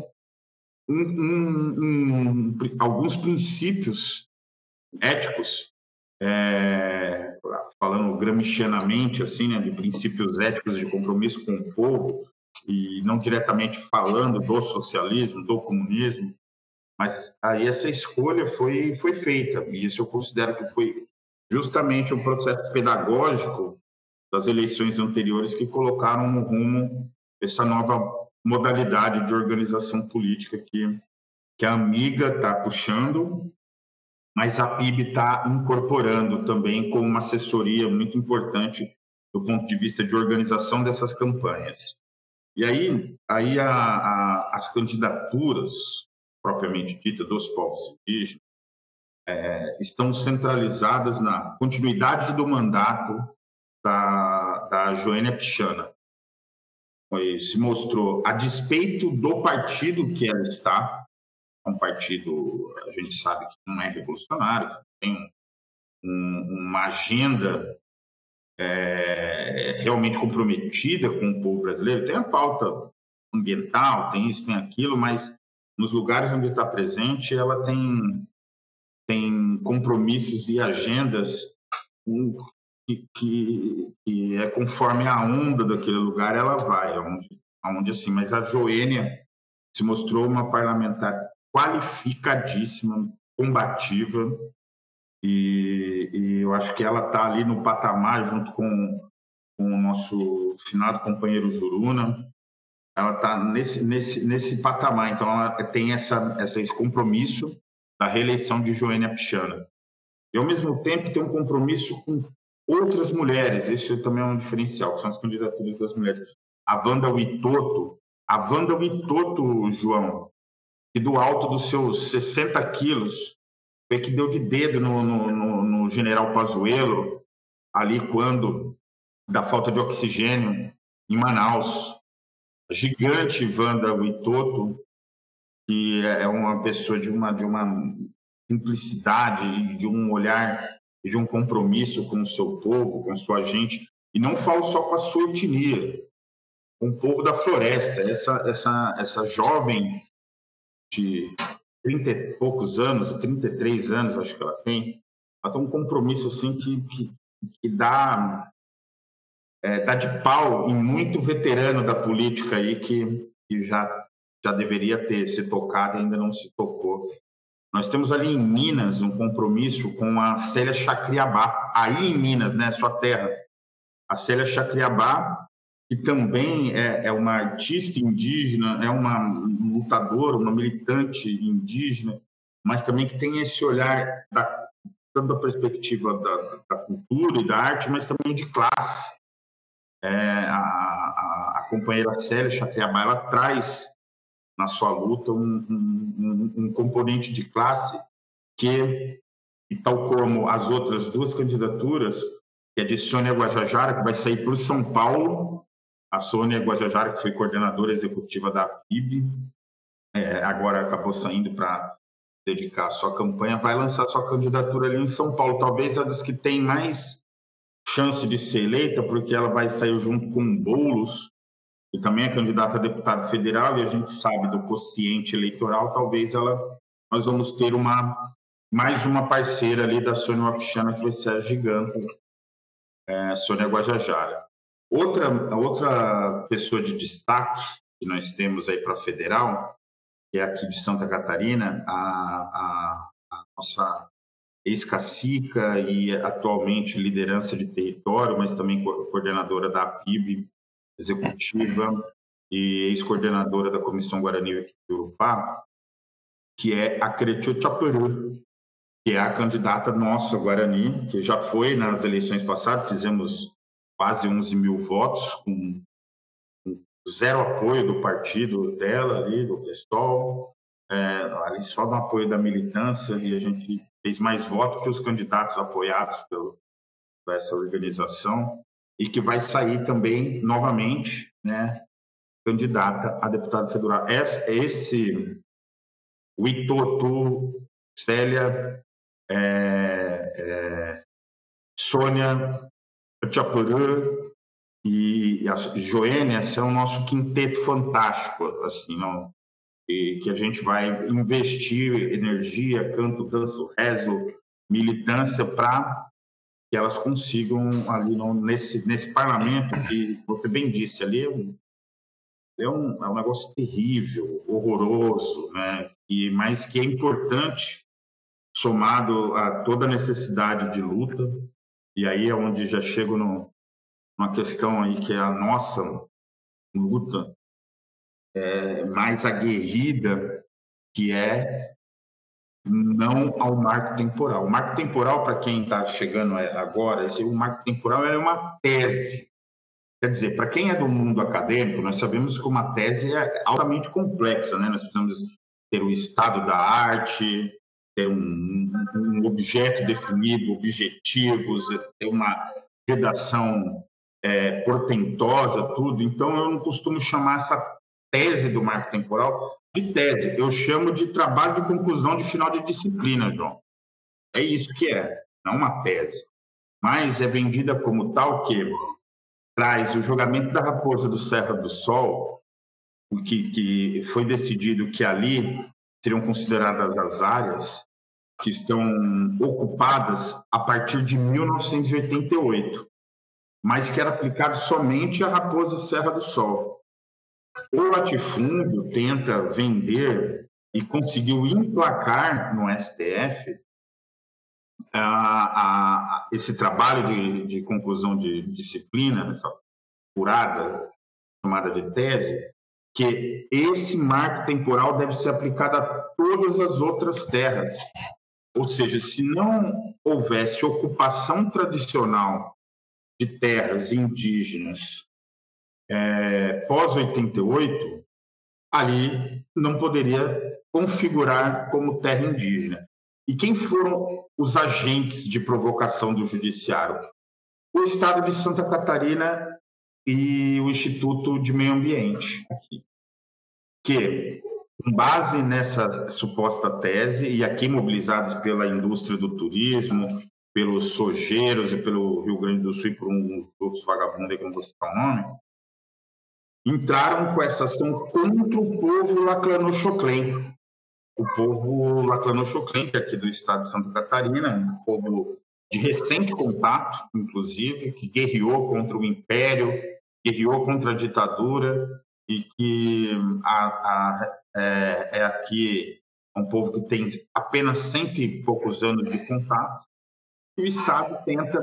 um, um, um, alguns princípios éticos, é, falando gramscianamente, assim, né, de princípios éticos de compromisso com o povo, e não diretamente falando do socialismo, do comunismo, mas aí essa escolha foi, foi feita, e isso eu considero que foi justamente um processo pedagógico das eleições anteriores que colocaram no rumo essa nova modalidade de organização política que, que a Amiga está puxando, mas a PIB está incorporando também como uma assessoria muito importante do ponto de vista de organização dessas campanhas. E aí, aí a, a, as candidaturas propriamente dita dos povos indígenas é, estão centralizadas na continuidade do mandato da, da Joênia Pichana. Foi, se mostrou, a despeito do partido que ela está, um partido, a gente sabe que não é revolucionário, tem um, uma agenda é, realmente comprometida com o povo brasileiro, tem a pauta ambiental, tem isso, tem aquilo, mas nos lugares onde está presente, ela tem tem compromissos e agendas que, que, que, é conforme a onda daquele lugar ela vai, aonde, aonde assim. Mas a Joênia se mostrou uma parlamentar qualificadíssima, combativa, e, e eu acho que ela está ali no patamar junto com, com o nosso finado companheiro Juruna, ela está nesse, nesse, nesse patamar, então ela tem essa, esse compromisso da reeleição de Joênia Pichana. E, ao mesmo tempo, tem um compromisso com outras mulheres, esse também é um diferencial, que são as candidaturas das mulheres. A Wanda Witoto, a Wanda Witoto, João, que do alto dos seus 60 quilos, foi que deu de dedo no, no, no, no general Pazuello, ali quando, da falta de oxigênio, em Manaus. Gigante Wanda Witoto, que é uma pessoa de uma, de uma simplicidade, de um olhar, de um compromisso com o seu povo, com a sua gente, e não falo só com a sua etnia, com o povo da floresta, essa, essa, essa jovem de 30 e poucos anos, 33 anos, acho que ela tem, ela tem um compromisso assim que, que, que dá, é, dá de pau em muito veterano da política aí que, que já já deveria ter se tocado e ainda não se tocou. Nós temos ali em Minas um compromisso com a Célia Chacriabá, aí em Minas, né, sua terra. A Célia Chacriabá, que também é, é uma artista indígena, é uma lutadora, uma militante indígena, mas também que tem esse olhar da, tanto da perspectiva da, da cultura e da arte, mas também de classe. É, a, a, a companheira Célia Chacriabá, ela traz na sua luta um, um, um componente de classe que, tal como as outras duas candidaturas, que é de Sônia Guajajara, que vai sair por São Paulo, a Sônia Guajajara, que foi coordenadora executiva da PIB, é, agora acabou saindo para dedicar a sua campanha, vai lançar sua candidatura ali em São Paulo, talvez a das que tem mais chance de ser eleita, porque ela vai sair junto com Boulos, e também é candidata a deputada federal, e a gente sabe do quociente eleitoral, talvez ela nós vamos ter uma mais uma parceira ali da Sônia Wapichana, que vai ser a gigante, é, Sônia Guajajara. Outra, outra pessoa de destaque que nós temos aí para federal, que é aqui de Santa Catarina, a, a, a nossa ex-cacica e atualmente liderança de território, mas também coordenadora da PIB, executiva e ex-coordenadora da Comissão Guarani Urupá, que é a Cretio Chaparu. que é a candidata nossa, Guarani, que já foi nas eleições passadas, fizemos quase 11 mil votos, com zero apoio do partido dela ali, do PSOL, é, ali só no apoio da militância, e a gente fez mais votos que os candidatos apoiados pelo, por essa organização, e que vai sair também, novamente, né, candidata a deputado federal. Esse, esse o Itotu, Célia, é, é, Sônia Chapurã e a Joênia são o nosso quinteto fantástico, assim, não, e que a gente vai investir energia, canto, danço, rezo, militância para que elas consigam ali no, nesse nesse parlamento que você bem disse ali é um, é um, é um negócio terrível, horroroso, né? E mas que é importante somado a toda a necessidade de luta e aí é onde já chego no, numa questão aí que é a nossa luta é, mais aguerrida, que é não ao marco temporal. O marco temporal, para quem está chegando agora, esse, o marco temporal é uma tese. Quer dizer, para quem é do mundo acadêmico, nós sabemos que uma tese é altamente complexa, né? Nós precisamos ter o estado da arte, ter um, um objeto definido, objetivos, ter uma redação é, portentosa, tudo. Então, eu não costumo chamar essa tese do marco temporal de tese. Eu chamo de trabalho de conclusão de final de disciplina, João. É isso que é, não uma tese. Mas é vendida como tal que traz o julgamento da raposa do Serra do Sol, que, que foi decidido que ali seriam consideradas as áreas que estão ocupadas a partir de 1988, mas que era aplicado somente à raposa Serra do Sol. O latifúndio tenta vender e conseguiu emplacar no STF a, a, esse trabalho de, de, conclusão de disciplina, essa curada chamada de tese, que esse marco temporal deve ser aplicado a todas as outras terras. Ou seja, se não houvesse ocupação tradicional de terras indígenas é, pós-88, ali não poderia configurar como terra indígena. E quem foram os agentes de provocação do judiciário? O Estado de Santa Catarina e o Instituto de Meio Ambiente, aqui, que, com base nessa suposta tese, e aqui mobilizados pela indústria do turismo, pelos sojeiros e pelo Rio Grande do Sul e por uns outros vagabundos, como você o nome, entraram com essa ação contra o povo Laclanochoclen. O povo Laclanochoclen, que é aqui do estado de Santa Catarina, um povo de recente contato, inclusive, que guerreou contra o império, guerreou contra a ditadura e que a, a, é, é aqui um povo que tem apenas cento e poucos anos de contato. O Estado tenta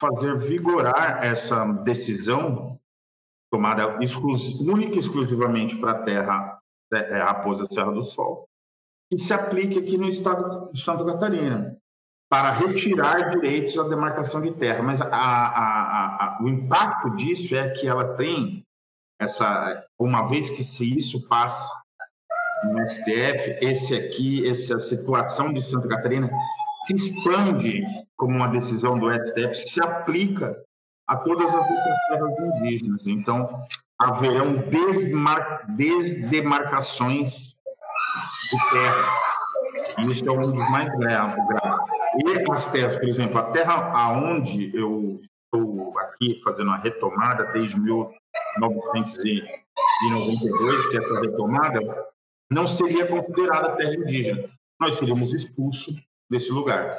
fazer vigorar essa decisão tomada única e exclusivamente para a terra é, é, Raposa Serra do Sol, que se aplique aqui no estado de Santa Catarina, para retirar direitos à demarcação de terra. Mas a, a, a, o impacto disso é que ela tem essa, uma vez que se isso passa no STF, esse aqui, essa situação de Santa Catarina se expande como uma decisão do STF, se aplica a todas as outras terras indígenas. Então, haverão desmar... desdemarcações de terra. E isso é um dos mais graves. E as terras, por exemplo, a terra aonde eu estou aqui fazendo a retomada desde 1992, que é essa retomada, não seria considerada terra indígena. Nós seríamos expulsos desse lugar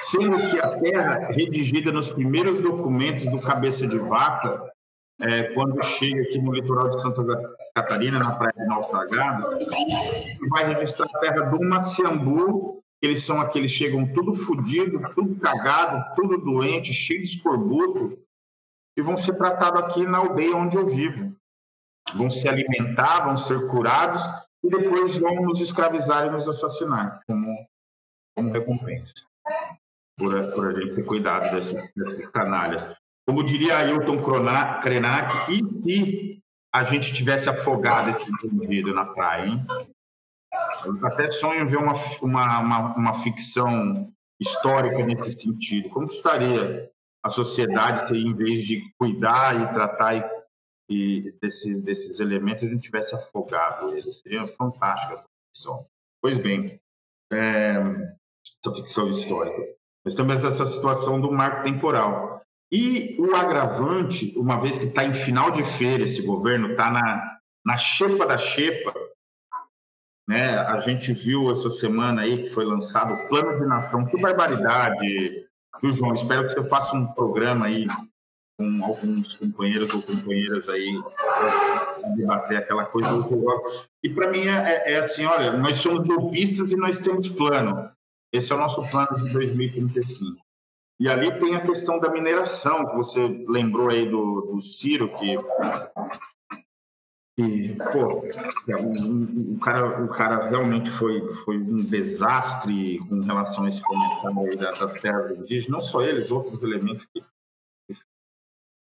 sendo que a terra, redigida nos primeiros documentos do Cabeça de Vaca, é, quando chega aqui no litoral de Santa Catarina, na praia de Naufragado, vai registrar a terra do Maciambu, eles são aqueles chegam tudo fodido, tudo cagado, tudo doente, cheio de escorbuto, e vão ser tratados aqui na aldeia onde eu vivo. Vão se alimentar, vão ser curados, e depois vão nos escravizar e nos assassinar, como como recompensa por, por a gente ter cuidado desses, desses canalhas. Como diria Ailton Krenak, e se a gente tivesse afogado esse indivíduo na praia, hein? Eu até sonho ver uma, uma, uma, uma ficção histórica nesse sentido. Como estaria a sociedade se, em vez de cuidar e tratar e, e desses, desses elementos, a gente tivesse afogado eles? Seria fantástica essa ficção. Pois bem, é, essa ficção histórica. Nós temos essa situação do marco temporal. E o agravante, uma vez que está em final de feira esse governo, está na, na xepa da xepa, né? A gente viu essa semana aí que foi lançado o Plano de Nação. Que barbaridade, viu, João? Espero que você faça um programa aí com alguns companheiros ou companheiras aí debater aquela coisa. E para mim é, é, assim, olha, nós somos golpistas e nós temos plano. Esse é o nosso plano de 2035. E ali tem a questão da mineração, que você lembrou aí do, do Ciro, que e, pô, o, cara, o cara realmente foi, foi um desastre com relação a esse comentário das terras indígenas, não só eles, outros elementos que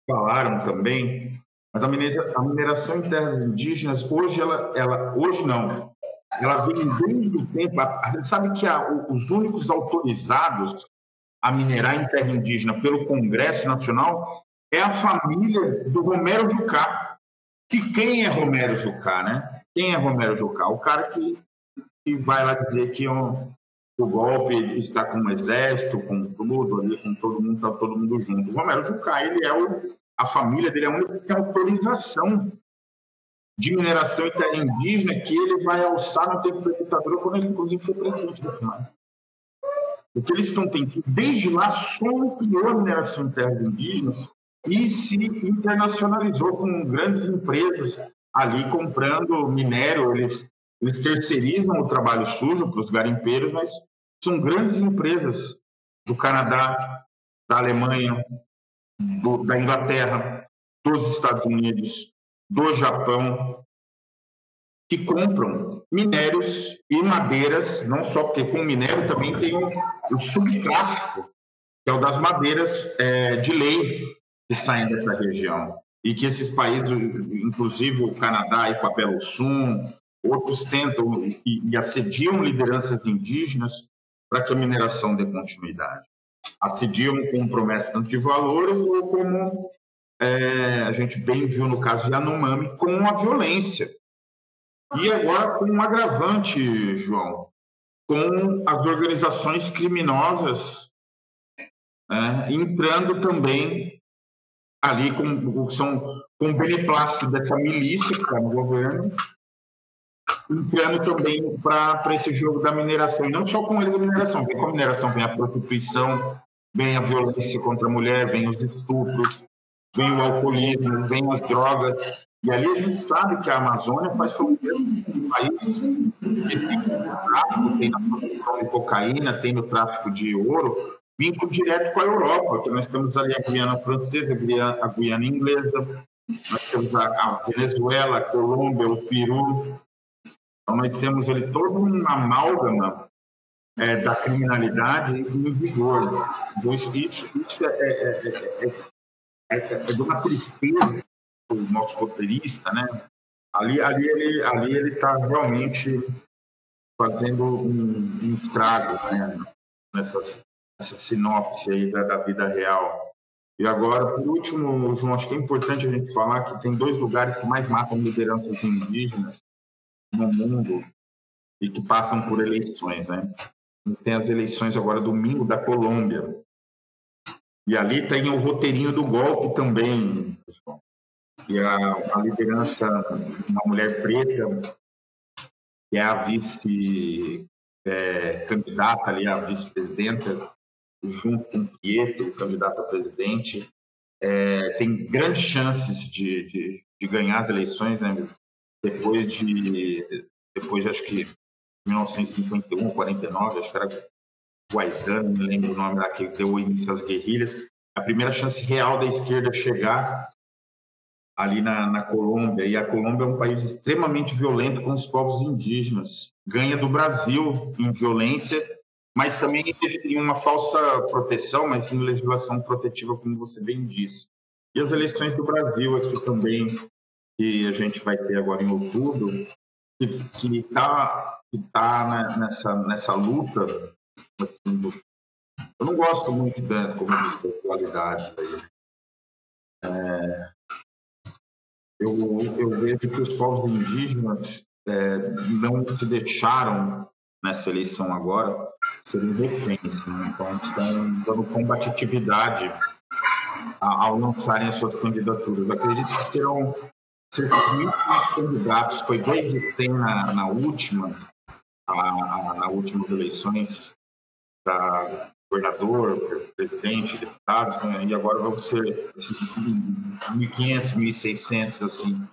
falaram também. Mas a, mineração em terras indígenas, hoje, ela, ela hoje não, ela vem desde o tempo. A gente sabe que a, os únicos autorizados a minerar em terra indígena pelo Congresso Nacional é a família do Romero Jucá que quem é Romero Jucá, né? Quem é Romero Jucá? O cara que, que vai lá dizer que um, o golpe está com o exército, com tudo ali, com todo mundo, está todo mundo junto. O Romero Jucá, ele é o, a família dele é a única que tem autorização de mineração em terra indígena que ele vai alçar no tempo da ditadura, quando ele, inclusive, foi presidente da FUNAI. O que eles estão tentando, desde lá, só ampliou a mineração em terras indígenas e se internacionalizou com grandes empresas ali comprando minério. Eles, eles terceirizam o trabalho sujo para os garimpeiros, mas são grandes empresas do Canadá, da Alemanha, do, da Inglaterra, dos Estados Unidos, do Japão, que compram minérios e madeiras, não só porque com minério também tem o, o subtráfico, que é o das madeiras é, de lei, que saem dessa região e que esses países, inclusive o Canadá e Papel Sum, outros tentam e, e assediam lideranças indígenas para que a mineração dê continuidade. Assediam com promessa tanto de valores ou como é, a gente bem viu no caso de Yanomami, com a violência. E agora com um agravante, João, com as organizações criminosas é, entrando também ali com, são, com beneplácito dessa milícia que está no governo, entrando também para esse jogo da mineração. E não só com eles a mineração, vem com a mineração, vem a prostituição, vem a violência contra a mulher, vem os estupros, vem o alcoolismo, vem as drogas. E ali a gente sabe que a Amazônia faz fronteira com países que tem tráfico, tem na produção de cocaína, tem no tráfico de ouro, vínculo direto com a Europa, que nós temos ali a Guiana Francesa, a Guiana Inglesa, nós temos a, a Venezuela, a Colômbia, o Peru. Então, nós temos ali todo um amálgama é, da criminalidade em vigor. Então, isso, isso é, é, é, é, de uma tristeza do nosso roteirista, né? Ali, ali ele ali ele está realmente fazendo um, um estrago né? nessas essa sinopse aí da, da vida real. E agora, por último, João, acho que é importante a gente falar que tem dois lugares que mais matam lideranças indígenas no mundo e que passam por eleições, né? Tem as eleições agora domingo da Colômbia. E ali tem o roteirinho do golpe também, pessoal. E a, a liderança, uma mulher preta, que é a vice-candidata é, ali, a vice-presidenta, junto com Pietro, candidato a presidente, é, tem grandes chances de, de, de, ganhar as eleições, né? Depois de, depois de, acho que 1951, 49, acho que era Guaidã, não lembro o nome lá, que deu início às guerrilhas. A primeira chance real da esquerda chegar ali na, na Colômbia, e a Colômbia é um país extremamente violento com os povos indígenas. Ganha do Brasil em violência mas também em uma falsa proteção, mas em legislação protetiva, como você bem disse. E as eleições do Brasil aqui também, que a gente vai ter agora em outubro, que está que tá nessa, nessa luta. Assim, eu não gosto muito, da, como da atualidade. É, eu, eu vejo que os povos indígenas é, não se deixaram nessa eleição agora serem reféns, né? então estão dando combatividade ao lançarem as suas candidaturas. Eu acredito que serão cerca de 1.500 candidatos, foi 2,100 na, na última, a, a, na últimas eleições para governador, presidente de né? e agora vão ser 1.500, 1.600 assim,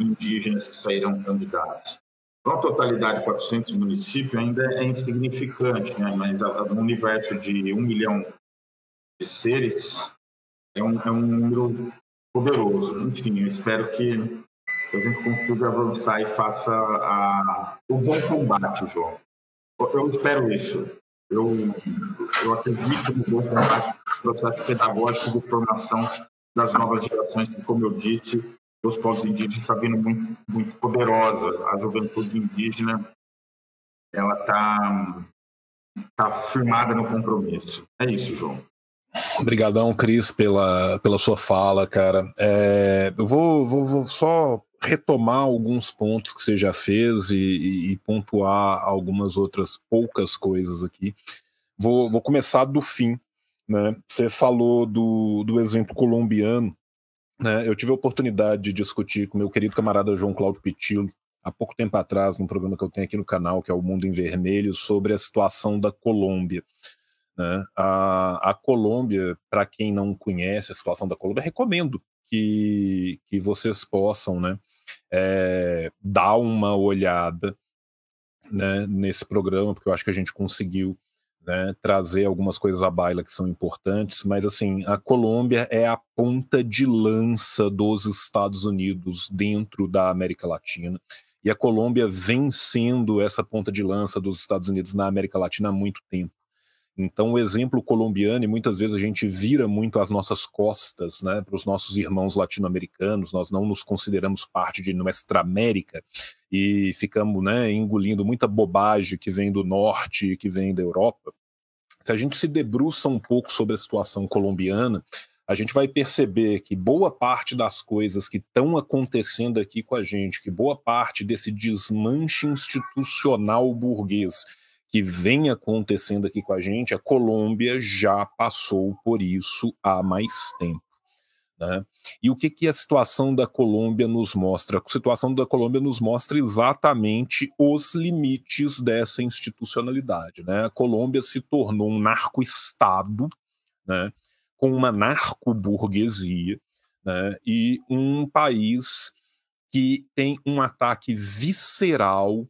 indígenas que sairão candidatos. Para a totalidade de 400 municípios ainda é insignificante, né? mas no universo de um milhão de seres é um, é um número poderoso. Enfim, eu espero que a gente consiga avançar e faça a, o bom combate, João. Eu espero isso. Eu, eu acredito no processo pedagógico de formação das novas gerações, que, como eu disse, os povos indígenas está vindo muito, muito poderosa. A juventude indígena ela está tá firmada no compromisso. É isso, João. Obrigadão, Cris, pela, pela sua fala, cara. É, eu vou, vou, vou, só retomar alguns pontos que você já fez e, e, e, pontuar algumas outras poucas coisas aqui. Vou, vou começar do fim. Né? Você falou do, do exemplo colombiano. Né? Eu tive a oportunidade de discutir com meu querido camarada João Cláudio Pitillo há pouco tempo atrás, num programa que eu tenho aqui no canal, que é o Mundo em Vermelho, sobre a situação da Colômbia. Né? A, a Colômbia, para quem não conhece a situação da Colômbia, recomendo que, que vocês possam né, é, dar uma olhada né, nesse programa, porque eu acho que a gente conseguiu né, trazer algumas coisas à baila que são importantes, mas assim, a Colômbia é a ponta de lança dos Estados Unidos dentro da América Latina. E a Colômbia vem sendo essa ponta de lança dos Estados Unidos na América Latina há muito tempo. Então, o exemplo colombiano, e muitas vezes a gente vira muito as nossas costas né, para os nossos irmãos latino-americanos, nós não nos consideramos parte de Nuestra América e ficamos né, engolindo muita bobagem que vem do norte e que vem da Europa. Se a gente se debruça um pouco sobre a situação colombiana, a gente vai perceber que boa parte das coisas que estão acontecendo aqui com a gente, que boa parte desse desmanche institucional burguês que vem acontecendo aqui com a gente, a Colômbia já passou por isso há mais tempo. Né? E o que, que a situação da Colômbia nos mostra? A situação da Colômbia nos mostra exatamente os limites dessa institucionalidade. Né? A Colômbia se tornou um narco-estado, né? com uma narco-burguesia, né? e um país que tem um ataque visceral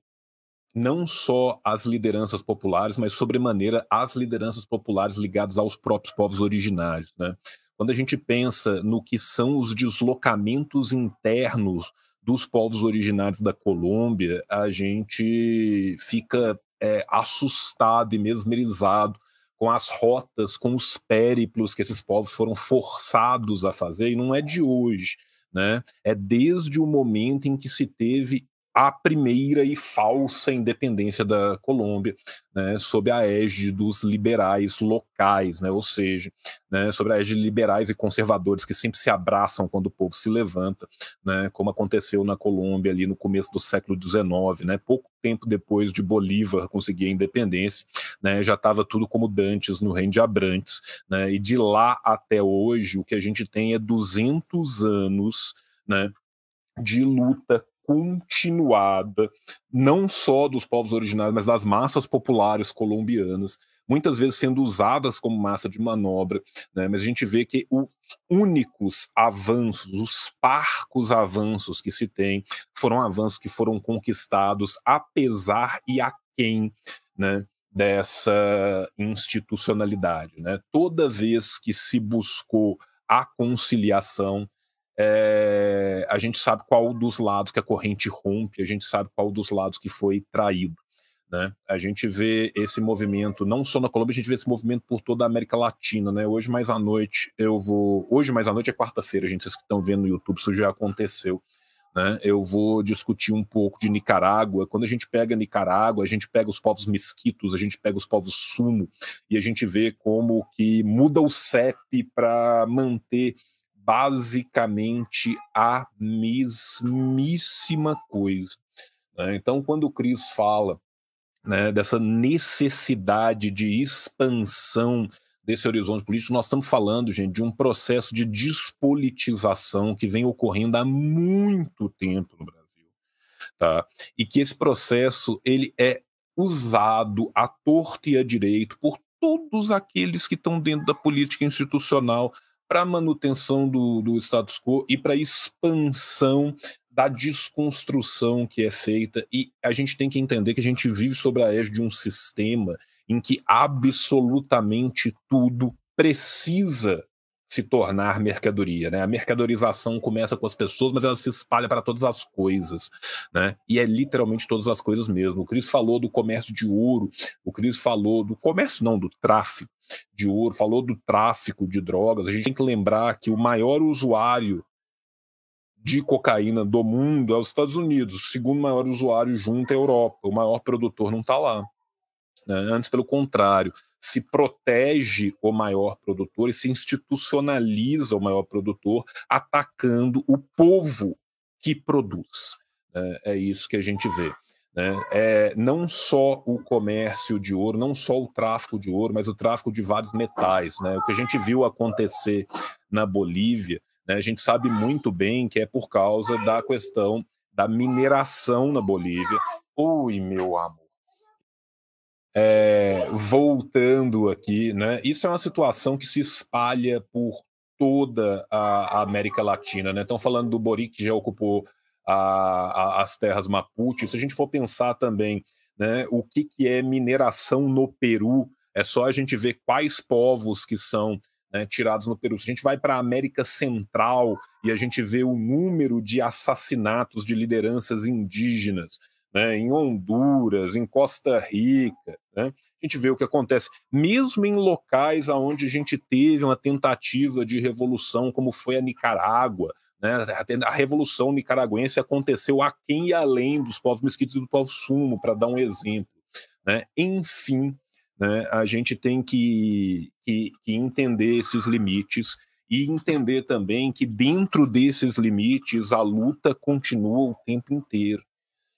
não só às lideranças populares, mas sobremaneira às lideranças populares ligadas aos próprios povos originários. Né? Quando a gente pensa no que são os deslocamentos internos dos povos originários da Colômbia, a gente fica é, assustado e mesmerizado com as rotas, com os périplos que esses povos foram forçados a fazer, e não é de hoje. Né? É desde o momento em que se teve a primeira e falsa independência da Colômbia, né, sob a égide dos liberais locais, né, ou seja, né, sobre a égide de liberais e conservadores que sempre se abraçam quando o povo se levanta, né, como aconteceu na Colômbia ali no começo do século XIX, né, pouco tempo depois de Bolívar conseguir a independência, né, já estava tudo como dantes no reino de Abrantes, né, e de lá até hoje o que a gente tem é 200 anos, né, de luta continuada, não só dos povos originários, mas das massas populares colombianas, muitas vezes sendo usadas como massa de manobra, né? mas a gente vê que os únicos avanços, os parcos avanços que se tem, foram avanços que foram conquistados apesar e a quem né, dessa institucionalidade. Né? Toda vez que se buscou a conciliação, é, a gente sabe qual dos lados que a corrente rompe, a gente sabe qual dos lados que foi traído. Né? A gente vê esse movimento não só na Colômbia, a gente vê esse movimento por toda a América Latina. Né? Hoje mais à noite eu vou. Hoje mais à noite é quarta-feira, gente. Vocês que estão vendo no YouTube, isso já aconteceu. Né? Eu vou discutir um pouco de Nicarágua. Quando a gente pega Nicarágua, a gente pega os povos mesquitos, a gente pega os povos sumo e a gente vê como que muda o CEP para manter basicamente a mesmíssima coisa. Né? Então, quando o Cris fala né, dessa necessidade de expansão desse horizonte político, nós estamos falando, gente, de um processo de despolitização que vem ocorrendo há muito tempo no Brasil, tá? E que esse processo ele é usado à torta e à direito por todos aqueles que estão dentro da política institucional para manutenção do, do status quo e para a expansão da desconstrução que é feita. E a gente tem que entender que a gente vive sobre a égide de um sistema em que absolutamente tudo precisa se tornar mercadoria, né? A mercadorização começa com as pessoas, mas ela se espalha para todas as coisas, né? E é literalmente todas as coisas mesmo. O Cris falou do comércio de ouro, o Cris falou do comércio não, do tráfico de ouro, falou do tráfico de drogas. A gente tem que lembrar que o maior usuário de cocaína do mundo é os Estados Unidos. O segundo maior usuário junto a Europa. O maior produtor não está lá. Né? Antes, pelo contrário, se protege o maior produtor e se institucionaliza o maior produtor, atacando o povo que produz. Né? É isso que a gente vê. Né? É, não só o comércio de ouro, não só o tráfico de ouro, mas o tráfico de vários metais. Né? O que a gente viu acontecer na Bolívia né? A gente sabe muito bem que é por causa da questão da mineração na Bolívia. Ui, meu amor. É, voltando aqui, né? Isso é uma situação que se espalha por toda a, América Latina, né? Estão falando do Boric que já ocupou a, a, as terras Mapuche. Se a gente for pensar também, né? O que, que é mineração no Peru? É só a gente ver quais povos que são né, tirados no Peru. Se a gente vai para a América Central e a gente vê o número de assassinatos de lideranças indígenas né, em Honduras, em Costa Rica, né, a gente vê o que acontece, mesmo em locais onde a gente teve uma tentativa de revolução, como foi a Nicarágua. Né, a revolução nicaragüense aconteceu aquém e além dos povos mesquitos e do povo sumo, para dar um exemplo. Né? Enfim, né, a gente tem que, que, que entender esses limites e entender também que dentro desses limites a luta continua o tempo inteiro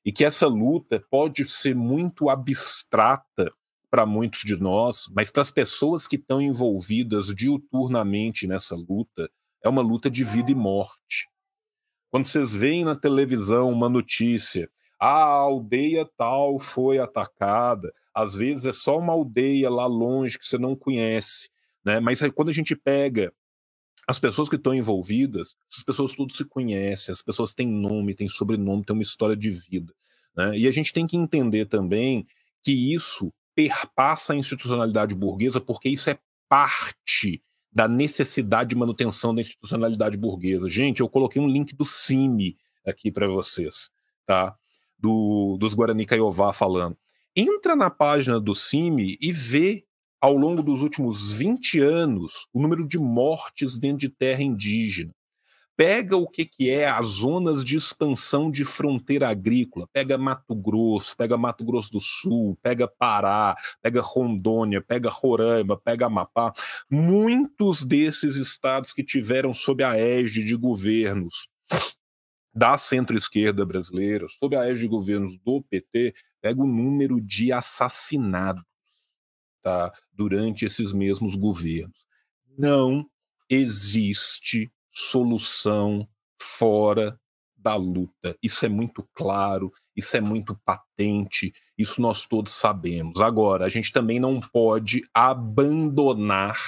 e que essa luta pode ser muito abstrata para muitos de nós, mas para as pessoas que estão envolvidas diuturnamente nessa luta, é uma luta de vida e morte. Quando vocês veem na televisão uma notícia, a aldeia tal foi atacada, às vezes é só uma aldeia lá longe que você não conhece, né? Mas aí, quando a gente pega as pessoas que estão envolvidas, essas pessoas tudo se conhecem, as pessoas têm nome, têm sobrenome, têm uma história de vida. Né? E a gente tem que entender também que isso perpassa a institucionalidade burguesa, porque isso é parte da necessidade de manutenção da institucionalidade burguesa. Gente, eu coloquei um link do CIMI aqui para vocês, tá? Do, dos Guarani Caiová falando entra na página do CIMI e vê ao longo dos últimos 20 anos o número de mortes dentro de terra indígena. Pega o que, que é as zonas de expansão de fronteira agrícola, pega Mato Grosso, pega Mato Grosso do Sul, pega Pará, pega Rondônia, pega Roraima, pega Amapá. Muitos desses estados que tiveram sob a égide de governos da centro-esquerda brasileira, sob a égide de governos do PT, pega o número de assassinados tá, durante esses mesmos governos. Não existe solução fora da luta. Isso é muito claro, isso é muito patente, isso nós todos sabemos. Agora, a gente também não pode abandonar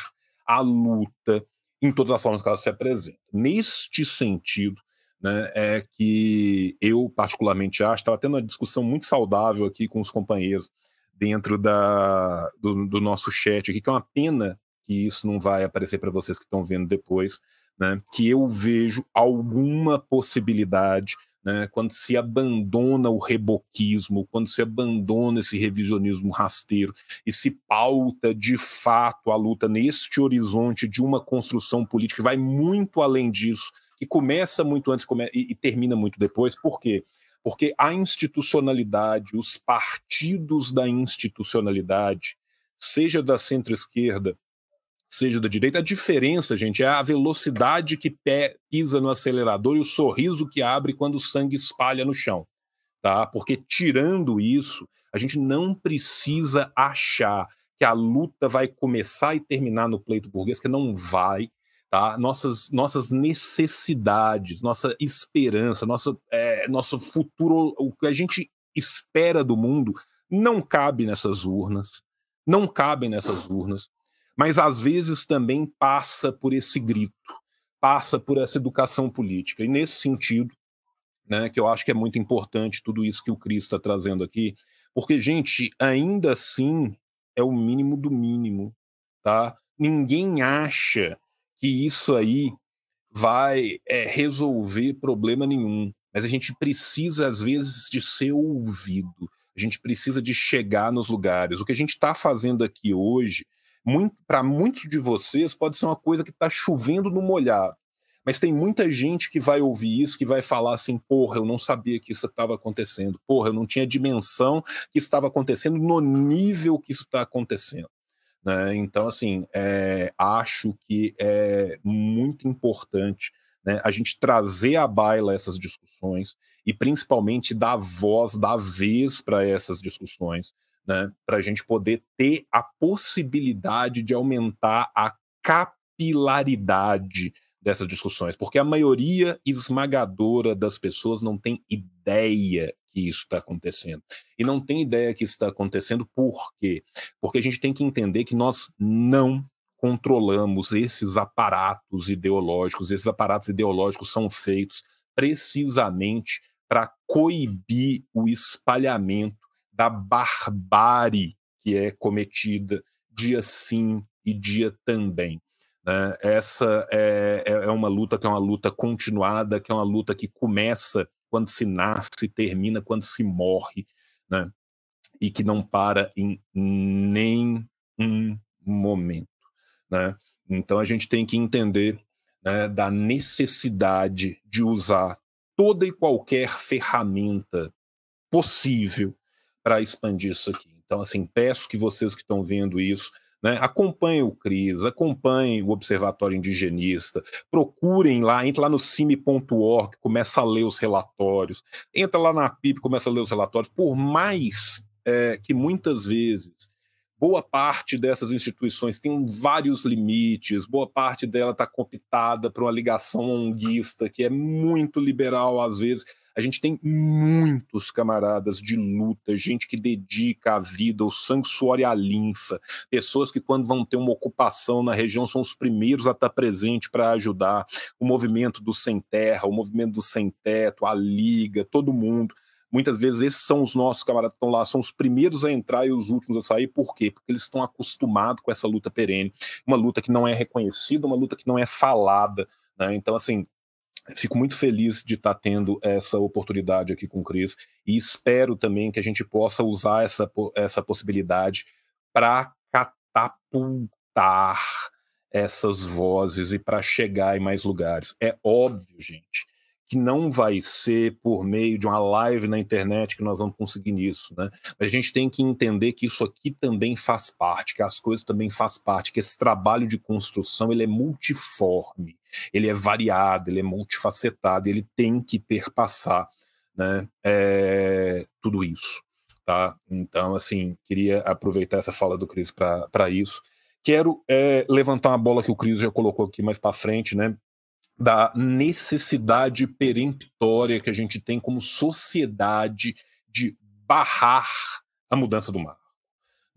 a luta em todas as formas que ela se apresenta. Neste sentido, né, é que eu particularmente acho, estava tendo uma discussão muito saudável aqui com os companheiros dentro da, do, do nosso chat aqui, que é uma pena que isso não vai aparecer para vocês que estão vendo depois, né, que eu vejo alguma possibilidade né, quando se abandona o reboquismo, quando se abandona esse revisionismo rasteiro e se pauta de fato a luta neste horizonte de uma construção política que vai muito além disso, que começa muito antes e, e termina muito depois. Por quê? Porque a institucionalidade, os partidos da institucionalidade, seja da centro-esquerda, seja da direita. A diferença, gente, é a velocidade que pisa no acelerador e o sorriso que abre quando o sangue espalha no chão. Tá? Porque tirando isso, a gente não precisa achar que a luta vai começar e terminar no pleito burguês, que não vai. Tá? Nossas, nossas necessidades, nossa esperança, nossa, é, nosso futuro, o que a gente espera do mundo, não cabe nessas urnas, não cabem nessas urnas mas às vezes também passa por esse grito, passa por essa educação política. E nesse sentido, né, que eu acho que é muito importante tudo isso que o Cris está trazendo aqui, porque, gente, ainda assim é o mínimo do mínimo, tá? Ninguém acha que isso aí vai é, resolver problema nenhum, mas a gente precisa, às vezes, de ser ouvido, a gente precisa de chegar nos lugares. O que a gente está fazendo aqui hoje muito, para muitos de vocês pode ser uma coisa que está chovendo no molhado. Mas tem muita gente que vai ouvir isso, que vai falar assim: porra, eu não sabia que isso estava acontecendo. Porra, eu não tinha dimensão que estava acontecendo no nível que isso está acontecendo. Né? Então, assim, é, acho que é muito importante né, a gente trazer à baila essas discussões e principalmente dar voz, dar vez para essas discussões né, para a gente poder ter a possibilidade de aumentar a capilaridade dessas discussões, porque a maioria esmagadora das pessoas não tem ideia que isso está acontecendo. E não tem ideia que isso está acontecendo por quê? Porque a gente tem que entender que nós não controlamos esses aparatos ideológicos, esses aparatos ideológicos são feitos precisamente para coibir o espalhamento da barbárie que é cometida dia sim e dia também. Né? Essa é, é, é uma luta que é uma luta continuada, que é uma luta que começa quando se nasce, termina quando se morre, né? e que não para em nem um momento. Né? Então a gente tem que entender né, da necessidade de usar toda e qualquer ferramenta possível para expandir isso aqui. Então, assim, peço que vocês que estão vendo isso, né, acompanhem o CRIS, acompanhem o Observatório Indigenista, procurem lá, entre lá no cime.org, começa a ler os relatórios, entra lá na PIP, começa a ler os relatórios, por mais é, que muitas vezes boa parte dessas instituições tem vários limites, boa parte dela está cooptada por uma ligação onguista que é muito liberal às vezes, a gente tem muitos camaradas de luta, gente que dedica a vida, o sangue, suor e a linfa, pessoas que, quando vão ter uma ocupação na região, são os primeiros a estar presente para ajudar. O movimento do sem terra, o movimento do sem teto, a liga, todo mundo. Muitas vezes esses são os nossos camaradas que estão lá, são os primeiros a entrar e os últimos a sair. Por quê? Porque eles estão acostumados com essa luta perene, uma luta que não é reconhecida, uma luta que não é falada. Né? Então, assim, Fico muito feliz de estar tá tendo essa oportunidade aqui com o Cris e espero também que a gente possa usar essa, essa possibilidade para catapultar essas vozes e para chegar em mais lugares. É óbvio, gente, que não vai ser por meio de uma live na internet que nós vamos conseguir nisso, né? Mas a gente tem que entender que isso aqui também faz parte, que as coisas também faz parte, que esse trabalho de construção ele é multiforme, ele é variado, ele é multifacetado, ele tem que perpassar, né? É, tudo isso, tá? Então, assim, queria aproveitar essa fala do Cris para isso. Quero é, levantar uma bola que o Cris já colocou aqui mais para frente, né? da necessidade peremptória que a gente tem como sociedade de barrar a mudança do marco.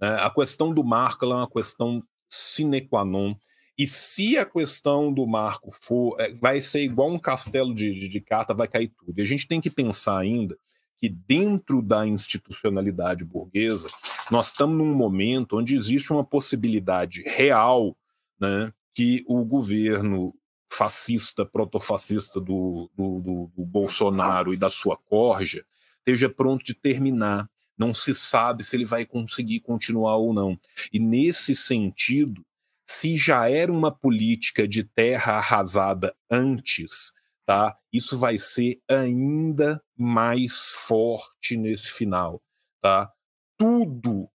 Né? A questão do marco é uma questão sine qua non. E se a questão do marco for, é, vai ser igual um castelo de, de, de carta, vai cair tudo. E a gente tem que pensar ainda que dentro da institucionalidade burguesa, nós estamos num momento onde existe uma possibilidade real né, que o governo fascista, protofascista do, do, do, do Bolsonaro e da sua corja esteja pronto de terminar. Não se sabe se ele vai conseguir continuar ou não. E nesse sentido, se já era uma política de terra arrasada antes, tá? Isso vai ser ainda mais forte nesse final, tá? Tudo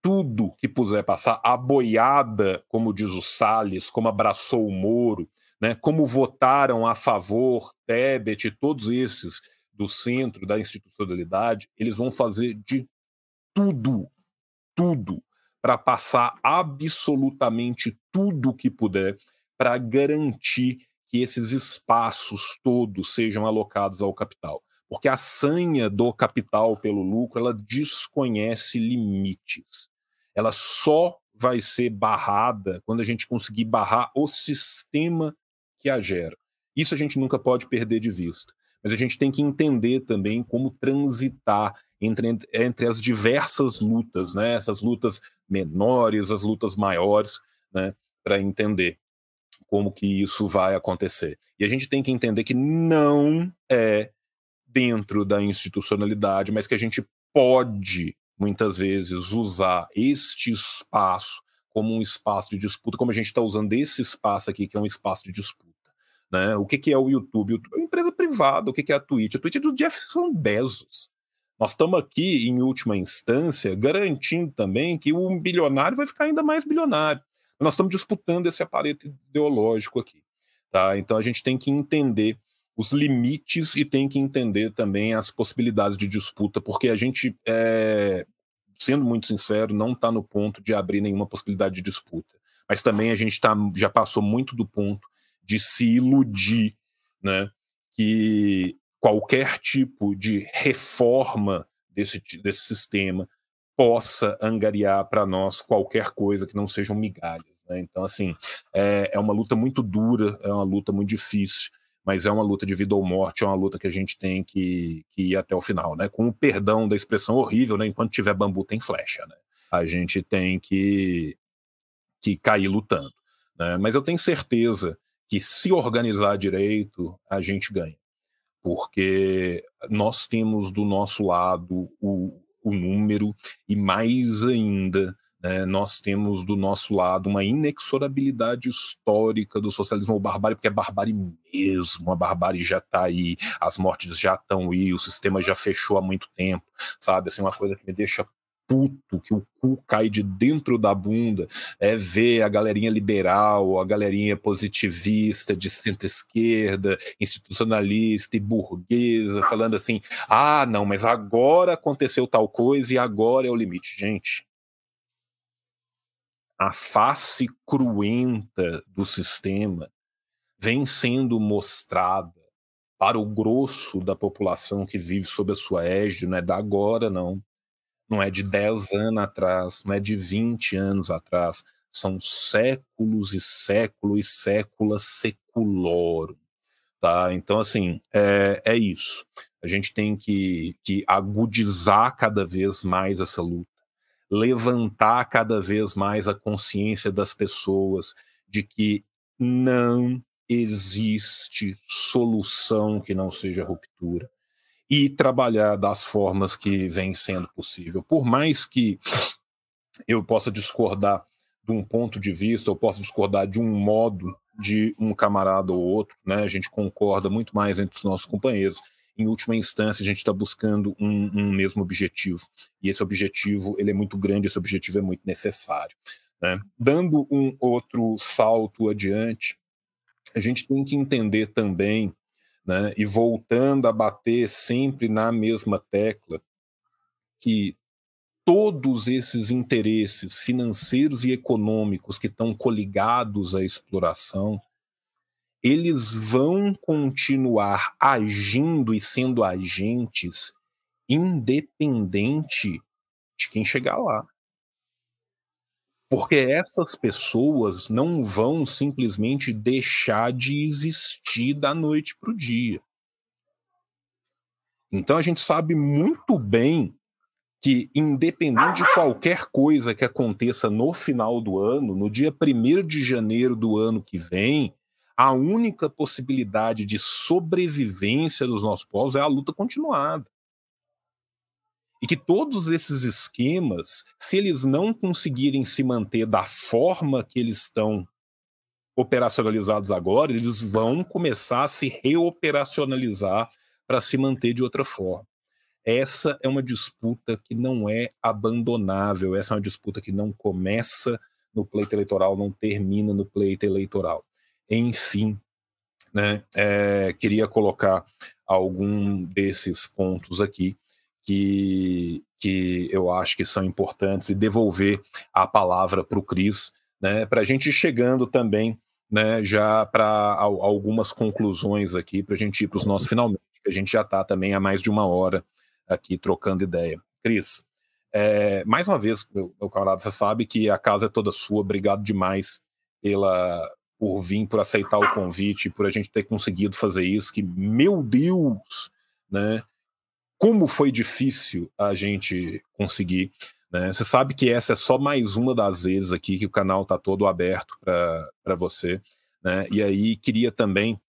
tudo que puser passar, a boiada, como diz o Salles, como abraçou o Moro, né, como votaram a favor Tebet e todos esses do centro da institucionalidade, eles vão fazer de tudo, tudo, para passar absolutamente tudo que puder para garantir que esses espaços todos sejam alocados ao capital porque a sanha do capital pelo lucro ela desconhece limites. Ela só vai ser barrada quando a gente conseguir barrar o sistema que a gera. Isso a gente nunca pode perder de vista. Mas a gente tem que entender também como transitar entre, entre as diversas lutas, né? essas lutas menores, as lutas maiores, né? para entender como que isso vai acontecer. E a gente tem que entender que não é dentro da institucionalidade, mas que a gente pode, muitas vezes, usar este espaço como um espaço de disputa, como a gente está usando esse espaço aqui, que é um espaço de disputa. Né? O que, que é o YouTube? O YouTube é uma empresa privada. O que, que é a Twitch? A Twitch é do Jefferson Bezos. Nós estamos aqui, em última instância, garantindo também que o bilionário vai ficar ainda mais bilionário. Nós estamos disputando esse aparato ideológico aqui. Tá? Então a gente tem que entender os limites e tem que entender também as possibilidades de disputa, porque a gente, é, sendo muito sincero, não está no ponto de abrir nenhuma possibilidade de disputa. Mas também a gente tá, já passou muito do ponto de se iludir né, que qualquer tipo de reforma desse, desse sistema possa angariar para nós qualquer coisa que não sejam migalhas. Né? Então, assim, é, é uma luta muito dura, é uma luta muito difícil mas é uma luta de vida ou morte, é uma luta que a gente tem que, que ir até o final, né? Com o perdão da expressão horrível, né? Enquanto tiver bambu tem flecha, né? A gente tem que, que cair lutando, né? Mas eu tenho certeza que se organizar direito, a gente ganha. Porque nós temos do nosso lado o, o número e mais ainda né, nós temos do nosso lado uma inexorabilidade histórica do socialismo barbárie, porque é barbárie mesmo, a barbárie já está aí, as mortes já estão aí, o sistema já fechou há muito tempo, sabe? Assim, uma coisa que me deixa puto, que o cu cai de dentro da bunda, é ver a galerinha liberal, a galerinha positivista, de centro-esquerda, institucionalista e burguesa, falando assim: ah, não, mas agora aconteceu tal coisa e agora é o limite. Gente, a face cruenta do sistema vem sendo mostrada para o grosso da população que vive sob a sua égide, não é da agora, não. Não é de 10 anos atrás, não é de 20 anos atrás. São séculos e séculos e séculos seculorum. Tá? Então, assim, é, é isso. A gente tem que, que agudizar cada vez mais essa luta levantar cada vez mais a consciência das pessoas de que não existe solução que não seja ruptura e trabalhar das formas que vem sendo possível. Por mais que eu possa discordar de um ponto de vista, eu possa discordar de um modo de um camarada ou outro, né? A gente concorda muito mais entre os nossos companheiros em última instância, a gente está buscando um, um, mesmo objetivo. E esse objetivo ele é muito grande, esse objetivo é muito necessário. Né? Dando um outro salto adiante, a gente tem que entender também, né, e voltando a bater sempre na mesma tecla, que todos esses interesses financeiros e econômicos que estão coligados à exploração, eles vão continuar agindo e sendo agentes independente de quem chegar lá. Porque essas pessoas não vão simplesmente deixar de existir da noite para o dia. Então a gente sabe muito bem que, independente de qualquer coisa que aconteça no final do ano, no dia 1 de janeiro do ano que vem, A única possibilidade de sobrevivência dos nossos povos é a luta continuada. E que todos esses esquemas, se eles não conseguirem se manter da forma que eles estão operacionalizados agora, eles vão começar a se reoperacionalizar para se manter de outra forma. Essa é uma disputa que não é abandonável, essa é uma disputa que não começa no pleito eleitoral, não termina no pleito eleitoral. Enfim, né, é, queria colocar algum desses pontos aqui que, que eu acho que são importantes e devolver a palavra para o Cris, né, para a gente ir chegando também né, já para algumas conclusões aqui, para a gente ir para os nossos finalmente, que a gente já está também há mais de uma hora aqui trocando ideia. Cris, é, mais uma vez, meu, meu camarada, você sabe que a casa é toda sua, obrigado demais pela, por vir, por aceitar o convite, por a gente ter conseguido fazer isso, que, meu Deus, né, como foi difícil a gente conseguir. Né? Você sabe que essa é só mais uma das vezes aqui que o canal está todo aberto para você. Né? E aí queria também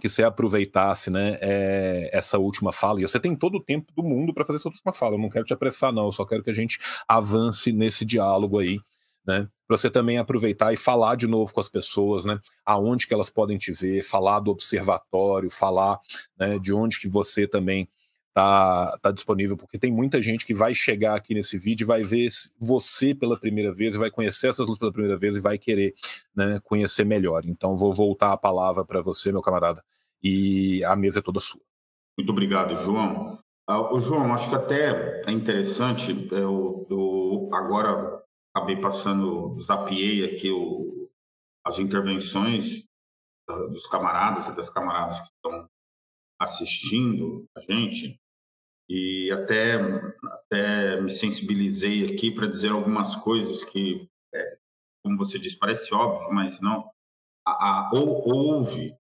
que você aproveitasse né, é, essa última fala, e você tem todo o tempo do mundo para fazer essa última fala, eu não quero te apressar não, eu só quero que a gente avance nesse diálogo aí, né, para você também aproveitar e falar de novo com as pessoas, né, aonde que elas podem te ver, falar do observatório, falar né, de onde que você também tá, tá disponível, porque tem muita gente que vai chegar aqui nesse vídeo, vai ver você pela primeira vez, vai conhecer essas lutas pela primeira vez e vai querer né, conhecer melhor. Então, vou voltar a palavra para você, meu camarada, e a mesa é toda sua. Muito obrigado, João. Uh, João, acho que até é interessante, eu, eu agora acabei passando, zapiei aqui o, as intervenções dos camaradas e das camaradas que estão assistindo a gente, e até, até me sensibilizei aqui para dizer algumas coisas que, é, como você disse, parece óbvio, mas não. A, a, ou, houve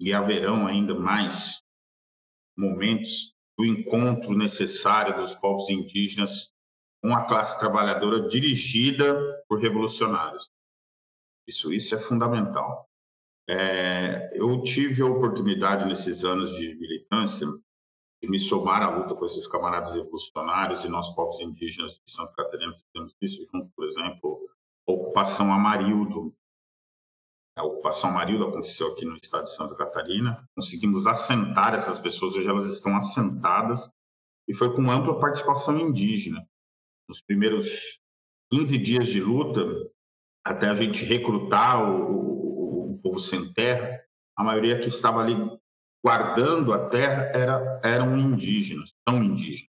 e haverão ainda mais momentos do encontro necessário dos povos indígenas com a classe trabalhadora dirigida por revolucionários. Isso, isso é fundamental. É, eu tive a oportunidade nesses anos de militância de me somar à luta com esses camaradas revolucionários e nós, povos indígenas de Santa Catarina, fizemos isso junto, por exemplo, a ocupação Amarildo. A ocupação Amarildo aconteceu aqui no estado de Santa Catarina. Conseguimos assentar essas pessoas, hoje elas estão assentadas, e foi com ampla participação indígena. Nos primeiros 15 dias de luta, até a gente recrutar o, o, o povo sem terra, a maioria que estava ali guardando a terra era, eram indígenas, são indígenas.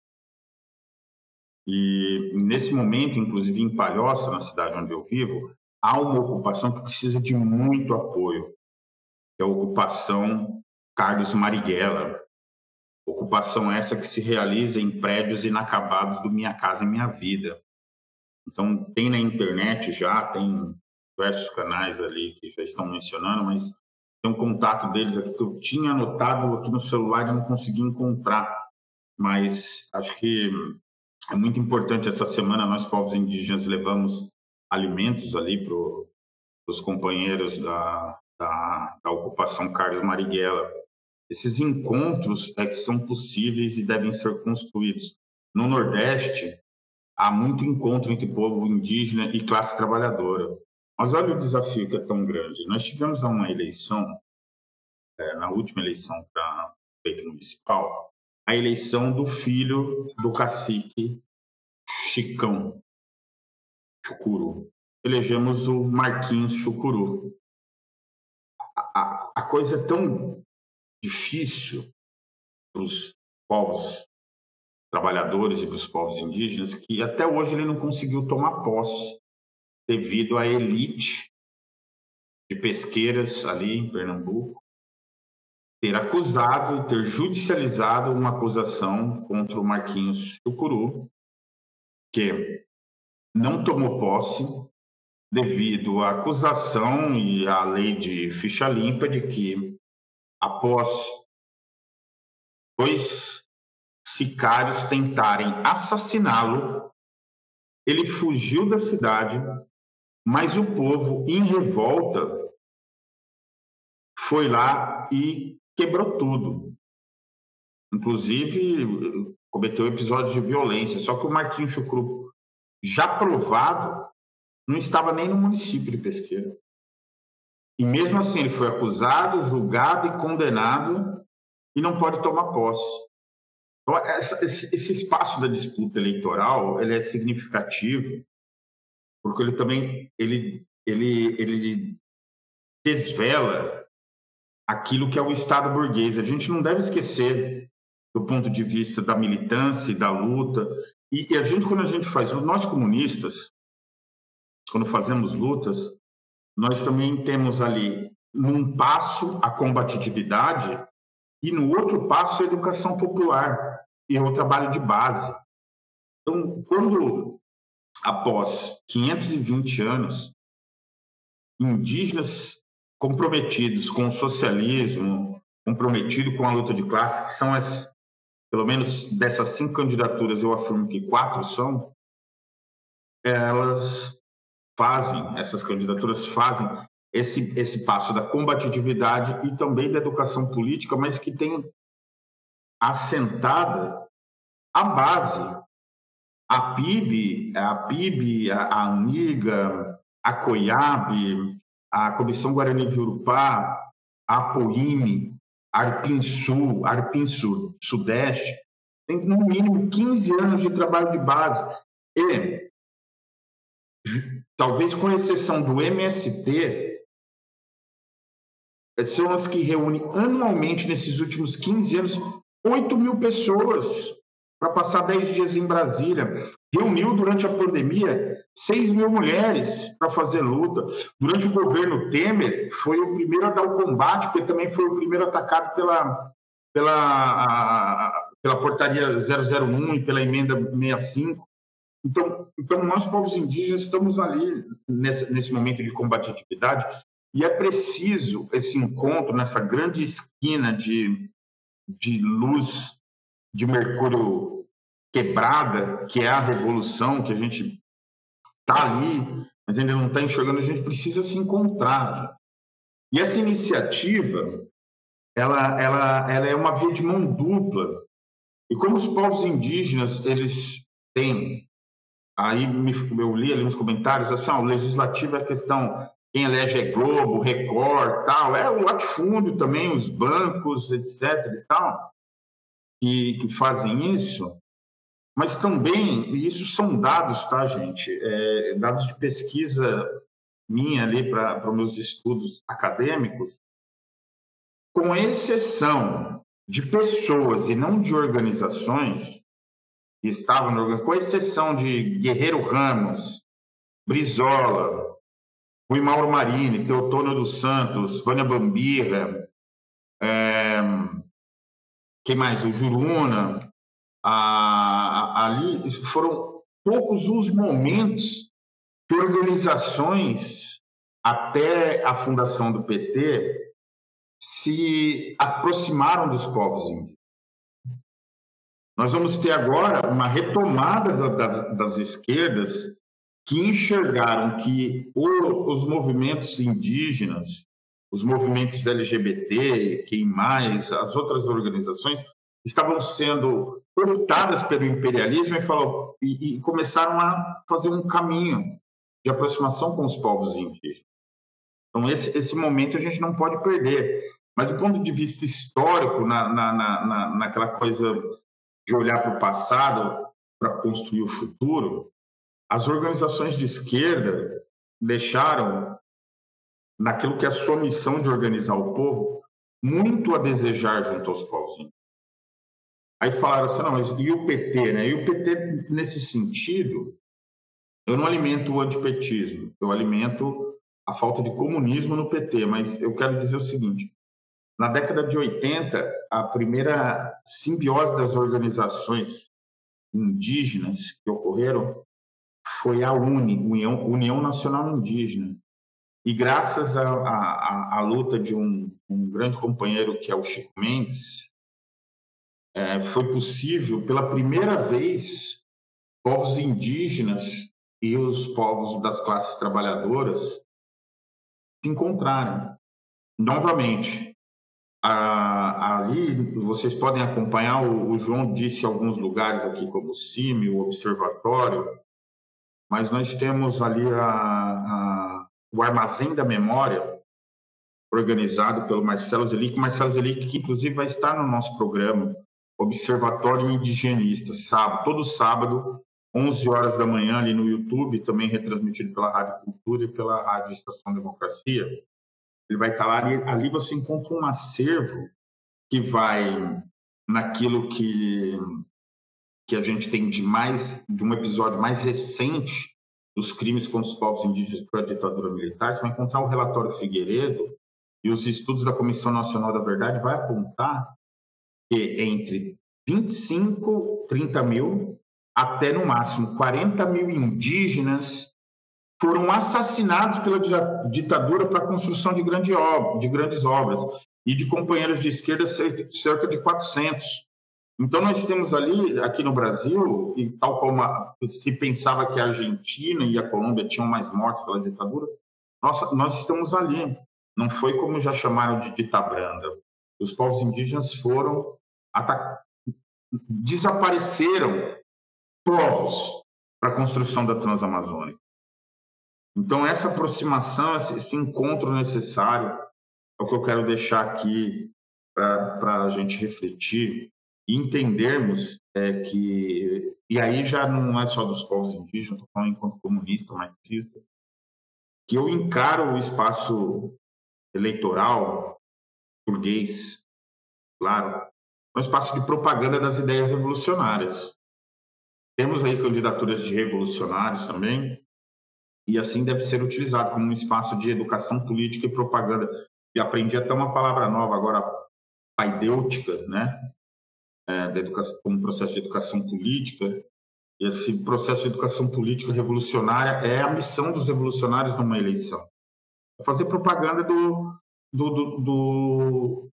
E nesse momento, inclusive em Palhoça, na cidade onde eu vivo, há uma ocupação que precisa de muito apoio, que é a ocupação Carlos Marighella. Ocupação essa que se realiza em prédios inacabados do Minha Casa Minha Vida. Então, tem na internet já, tem diversos canais ali que já estão mencionando, mas tem um contato deles aqui que eu tinha anotado aqui no celular e não consegui encontrar. Mas acho que é muito importante essa semana nós povos indígenas levamos alimentos ali para os companheiros da, da, da, ocupação Carlos Marighella. Esses encontros é que são possíveis e devem ser construídos. No Nordeste, há muito encontro entre povo indígena e classe trabalhadora. Mas olha o desafio que é tão grande. Nós tivemos uma eleição, é, na última eleição para prefeito municipal, a eleição do filho do cacique Chicão Chucuru. Elegemos o Marquinhos Chucuru. A, a, a coisa é tão difícil para os povos trabalhadores e para os povos indígenas que até hoje ele não conseguiu tomar posse devido à elite de pesqueiras ali em Pernambuco ter acusado ter judicializado uma acusação contra o Marquinhos Chucuru, que não tomou posse devido à acusação e à lei de ficha limpa de que, após dois sicários tentarem assassiná-lo, ele fugiu da cidade mas o povo, em revolta, foi lá e quebrou tudo. Inclusive, cometeu episódios de violência. Só que o Marquinhos Chucru, já provado, não estava nem no município de Pesqueira. E mesmo assim, ele foi acusado, julgado e condenado e não pode tomar posse. Então, esse, esse, espaço da disputa eleitoral ele é significativo, porque ele também ele, ele, ele desvela aquilo que é o Estado burguês. A gente não deve esquecer do ponto de vista da militância e da luta. E, e a gente, quando a gente faz, nós comunistas, quando fazemos lutas, nós também temos ali, num passo, a combatividade e no outro passo, a educação popular e o trabalho de base. Então, quando, após 520 anos, indígenas comprometidos com o socialismo, comprometidos com a luta de classe, que são as, pelo menos dessas cinco candidaturas, eu afirmo que quatro são, elas fazem, essas candidaturas fazem esse, esse passo da combatividade e também da educação política, mas que tem assentada a base. A PIB, a PIB, a, a ANIGA, a COIAB, a Comissão Guarani de Urupá, a APOIME, a Arpinsul, Arpinsul Sudeste, tem no mínimo 15 anos de trabalho de base. E, talvez com exceção do MST, são as que reúnem anualmente, nesses últimos 15 anos, 8 mil pessoas para passar 10 dias em Brasília. Reuniu durante a pandemia 6 mil mulheres para fazer luta. Durante o governo Temer, foi o primeiro a dar o combate, porque também foi o primeiro atacado pela, pela, pela portaria 001 e pela emenda 65. Então, então nós, povos indígenas, estamos ali nesse, nesse momento de combatividade e é preciso esse encontro nessa grande esquina de, de luz de Mercúrio quebrada, que é a revolução, que a gente está ali, mas ainda não está enxergando, a gente precisa se encontrar. E essa iniciativa, ela, ela, ela é uma via de mão dupla. E como os povos indígenas, eles têm, aí eu li ali nos comentários, assim, o legislativo é questão quem elege é Globo, Record, tal, é o latifúndio também, os bancos, etc. e tal, que, que fazem isso. Mas também, isso são dados, tá, gente? É, dados de pesquisa minha ali para os meus estudos acadêmicos, com exceção de pessoas e não de organizações que estavam no com exceção de Guerreiro Ramos, Brizola, Rui Mauro Marini, Teotônio dos Santos, Vânia Bambirra, é, quem mais? O Juruna. A, ali foram poucos os momentos que organizações, até a fundação do PT, se aproximaram dos povos indígenas. Nós vamos ter agora uma retomada das, das esquerdas que enxergaram que os movimentos indígenas, os movimentos LGBT, quem mais, as outras organizações estavam sendo cortadas pelo imperialismo e, falou, e, e começaram a fazer um caminho de aproximação com os povos indígenas. Então, esse, esse momento a gente não pode perder. Mas, do ponto de vista histórico, na, na, na, naquela coisa de olhar para o passado para construir o futuro, as organizações de esquerda deixaram, naquilo que é a sua missão de organizar o povo, muito a desejar junto aos povos Aí falaram assim, não, mas e o PT, né? E o PT, nesse sentido, eu não alimento o antipetismo, eu alimento a falta de comunismo no PT, mas eu quero dizer o seguinte, na década de 80, a primeira simbiose das organizações indígenas que ocorreram foi a UNE, União, União Nacional Indígena. E graças à luta de um, um, grande companheiro que é o Chico Mendes, é, foi possível, pela primeira vez, povos indígenas e os povos das classes trabalhadoras se encontrarem novamente, a, ali vocês podem acompanhar, o, o, João disse alguns lugares aqui, como o CIMI, o Observatório, mas nós temos ali a, o Armazém da Memória, organizado pelo Marcelo Zelic. Marcelo Zelic, que inclusive vai estar no nosso programa, Observatório Indigenista, sábado, todo sábado, 11 horas da manhã, ali no YouTube, também retransmitido pela Rádio Cultura e pela Rádio Estação Democracia. Ele vai estar lá, ali, ali você encontra um acervo que vai naquilo que, que a gente tem de mais, de um episódio mais recente dos crimes contra os povos indígenas pela ditadura militar, você vai encontrar o relatório Figueiredo e os estudos da Comissão Nacional da Verdade vai apontar que entre 25, 30 mil até no máximo 40 mil indígenas foram assassinados pela ditadura para a construção de, grande obra, de grandes obras e de companheiros de esquerda cerca de 400. Então nós temos ali aqui no Brasil e tal como se pensava que a Argentina e a Colômbia tinham mais mortes pela ditadura, nós, nós estamos ali. Não foi como já chamaram de ditabranda. Os povos indígenas foram desapareceram povos para a construção da Transamazônica. Então, essa aproximação, esse encontro necessário, é o que eu quero deixar aqui para a gente refletir entendermos é, que, e aí já não é só dos povos indígenas, estou falando enquanto comunista, marxista, que eu encaro o espaço eleitoral burguês, claro, um espaço de propaganda das ideias revolucionárias. Temos aí candidaturas de revolucionários também, e assim deve ser utilizado como um espaço de educação política e propaganda. E aprendi até uma palavra nova agora, paidêutica, né? É, da educação, como processo de educação política. Esse processo de educação política revolucionária é a missão dos revolucionários numa eleição. Fazer propaganda do, do, do, do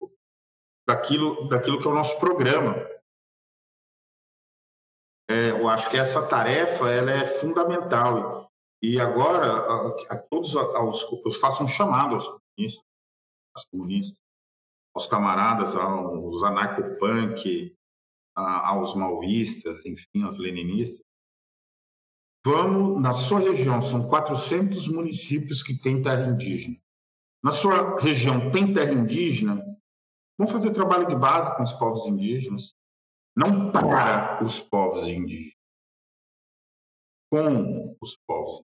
daquilo, daquilo que é o nosso programa. É, eu acho que essa tarefa ela é fundamental. E agora, a, a todos aos, eu faço um chamado aos comunistas, aos, comunistas, aos camaradas, aos anarcopunk, aos maoístas, enfim, aos leninistas. Vamos, na sua região, são 400 municípios que têm terra indígena. Na sua região tem terra indígena? Vamos fazer trabalho de base com os povos indígenas, não para os povos indígenas, com os povos.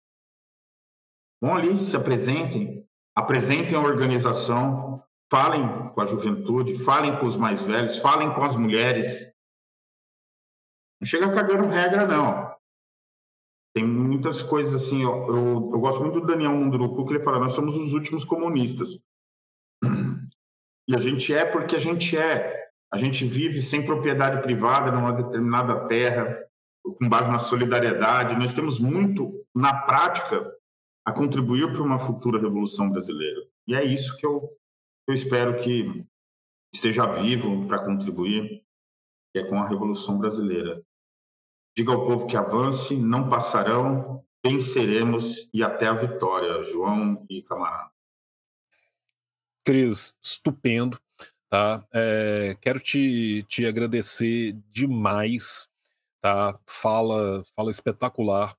Vão ali, se apresentem, apresentem a organização, falem com a juventude, falem com os mais velhos, falem com as mulheres. Não chega cagando regra, não. Tem muitas coisas assim, eu, eu, eu gosto muito do Daniel Munduruku, que ele fala, nós somos os últimos comunistas. (clears throat) E a gente é porque a gente é. A gente vive sem propriedade privada numa determinada terra, com base na solidariedade. Nós temos muito, na prática, a contribuir para uma futura revolução brasileira. E é isso que eu, eu espero que seja vivo para contribuir, que é com a revolução brasileira. Diga ao povo que avance, não passarão, venceremos e até a vitória, João e camarada. Cris, estupendo. Tá? É, quero te, te agradecer demais. Tá? Fala, fala espetacular.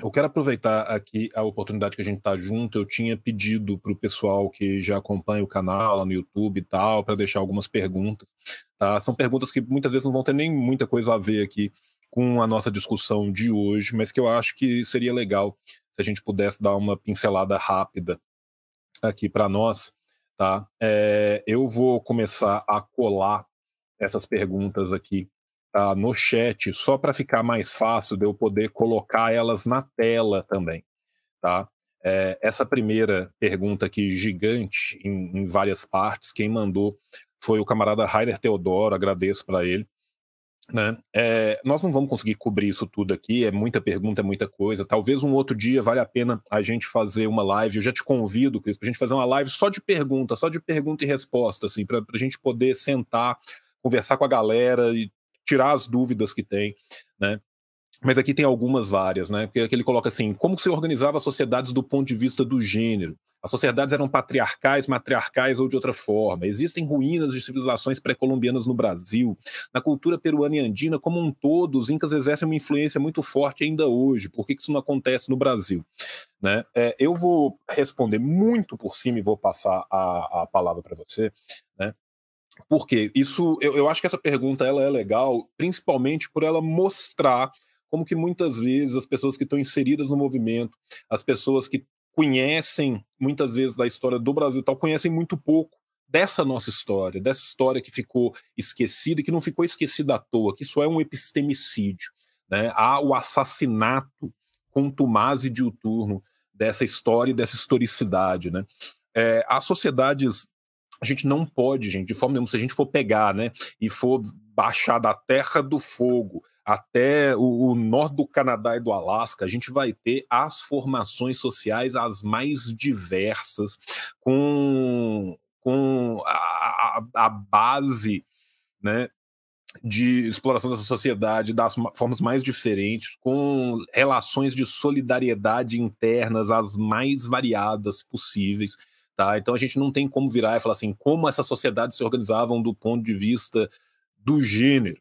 Eu quero aproveitar aqui a oportunidade que a gente está junto. Eu tinha pedido para o pessoal que já acompanha o canal lá no YouTube e tal, para deixar algumas perguntas. Tá? São perguntas que muitas vezes não vão ter nem muita coisa a ver aqui com a nossa discussão de hoje, mas que eu acho que seria legal se a gente pudesse dar uma pincelada rápida aqui para nós tá? É, eu vou começar a colar essas perguntas aqui tá, no chat, só para ficar mais fácil de eu poder colocar elas na tela também, tá? É, essa primeira pergunta aqui, gigante, em, em várias partes, quem mandou foi o camarada Rainer Teodoro, agradeço para ele. Né? É, nós não vamos conseguir cobrir isso tudo aqui, é muita pergunta, é muita coisa. Talvez um outro dia vale a pena a gente fazer uma live. Eu já te convido, Cris, para a gente fazer uma live só de pergunta, só de pergunta e resposta, assim, para a gente poder sentar, conversar com a galera e tirar as dúvidas que tem, né? mas aqui tem algumas várias, né? Porque ele coloca assim: como se organizava as sociedades do ponto de vista do gênero? As sociedades eram patriarcais, matriarcais ou de outra forma. Existem ruínas de civilizações pré-colombianas no Brasil. Na cultura peruana e andina, como um todo, os incas exercem uma influência muito forte ainda hoje. Por que isso não acontece no Brasil? Né? É, eu vou responder muito por cima e vou passar a, a palavra para você. Né? Porque isso, eu, eu acho que essa pergunta ela é legal, principalmente por ela mostrar como que muitas vezes as pessoas que estão inseridas no movimento, as pessoas que conhecem muitas vezes da história do Brasil tal, conhecem muito pouco dessa nossa história, dessa história que ficou esquecida e que não ficou esquecida à toa, que isso é um epistemicídio. Né? Há o assassinato contumaz e diuturno dessa história e dessa historicidade. Né? É, as sociedades a gente não pode, gente, de forma nenhuma, se a gente for pegar, né, e for baixar da terra do fogo até o, o, norte do Canadá e do Alasca, a gente vai ter as formações sociais as mais diversas, com, com a, a, a base né, de exploração dessa sociedade das formas mais diferentes, com relações de solidariedade internas as mais variadas possíveis. Tá? Então a gente não tem como virar e falar assim, como essas sociedades se organizavam do ponto de vista do gênero.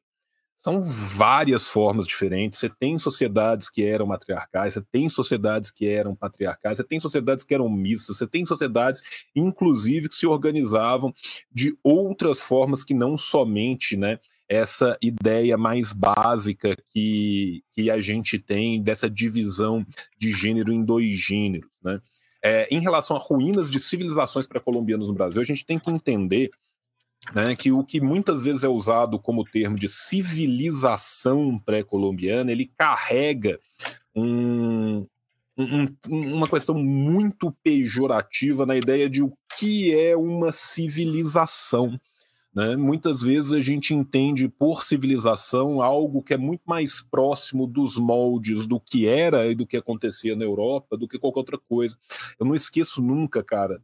São várias formas diferentes. Você tem sociedades que eram matriarcais, você tem sociedades que eram patriarcais, você tem sociedades que eram mistas, você tem sociedades, inclusive, que se organizavam de outras formas que não somente né, essa ideia mais básica que, que a gente tem dessa divisão de gênero em dois gêneros. Né? É, em relação a ruínas de civilizações pré-colombianas no Brasil, a gente tem que entender né, que o que muitas vezes é usado como termo de civilização pré-colombiana, ele carrega um, um, uma questão muito pejorativa na ideia de o que é uma civilização. Né? Muitas vezes a gente entende por civilização algo que é muito mais próximo dos moldes do que era e do que acontecia na Europa do que qualquer outra coisa. Eu não esqueço nunca, cara,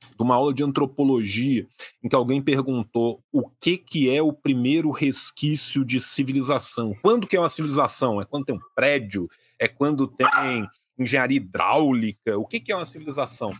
de uma aula de antropologia em que alguém perguntou o que, que é o primeiro resquício de civilização. Quando que é uma civilização? É quando tem um prédio? É quando tem engenharia hidráulica? O que, que é uma civilização?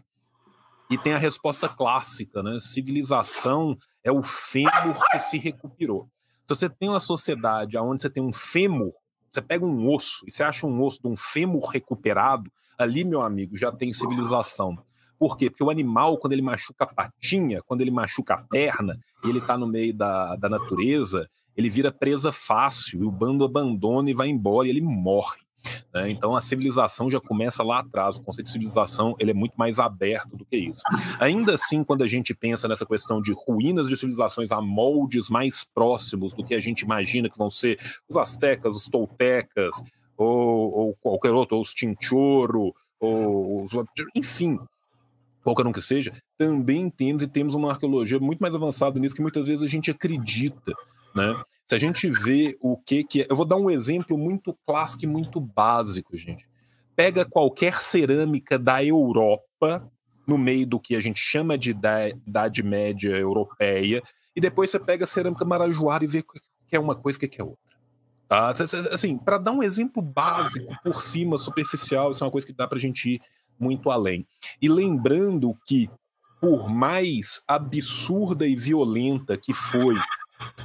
E tem a resposta clássica, né? Civilização é o fêmur que se recuperou. Se você tem uma sociedade onde você tem um fêmur, você pega um osso e você acha um osso de um fêmur recuperado, ali, meu amigo, já tem civilização. Por quê? Porque o animal, quando ele machuca a patinha, quando ele machuca a perna, e ele está no meio da, da natureza, ele vira presa fácil, e o bando abandona e vai embora, e ele morre. Né? Então a civilização já começa lá atrás. O conceito de civilização ele é muito mais aberto do que isso. Ainda assim, quando a gente pensa nessa questão de ruínas de civilizações a moldes mais próximos do que a gente imagina que vão ser os astecas, os toltecas, ou, ou qualquer outro, ou os tinchoro, ou os, enfim, qualquer um que seja, também temos e temos uma arqueologia muito mais avançada nisso que muitas vezes a gente acredita, né? Se a gente vê o que que é, eu vou dar um exemplo muito clássico e muito básico, gente. Pega qualquer cerâmica da Europa, no meio do que a gente chama de Idade Média Europeia, e depois você pega a cerâmica marajoara e vê que é uma coisa e que é outra. Tá? Assim, para dar um exemplo básico, por cima, superficial, isso é uma coisa que dá para a gente ir muito além. E lembrando que, por mais absurda e violenta que foi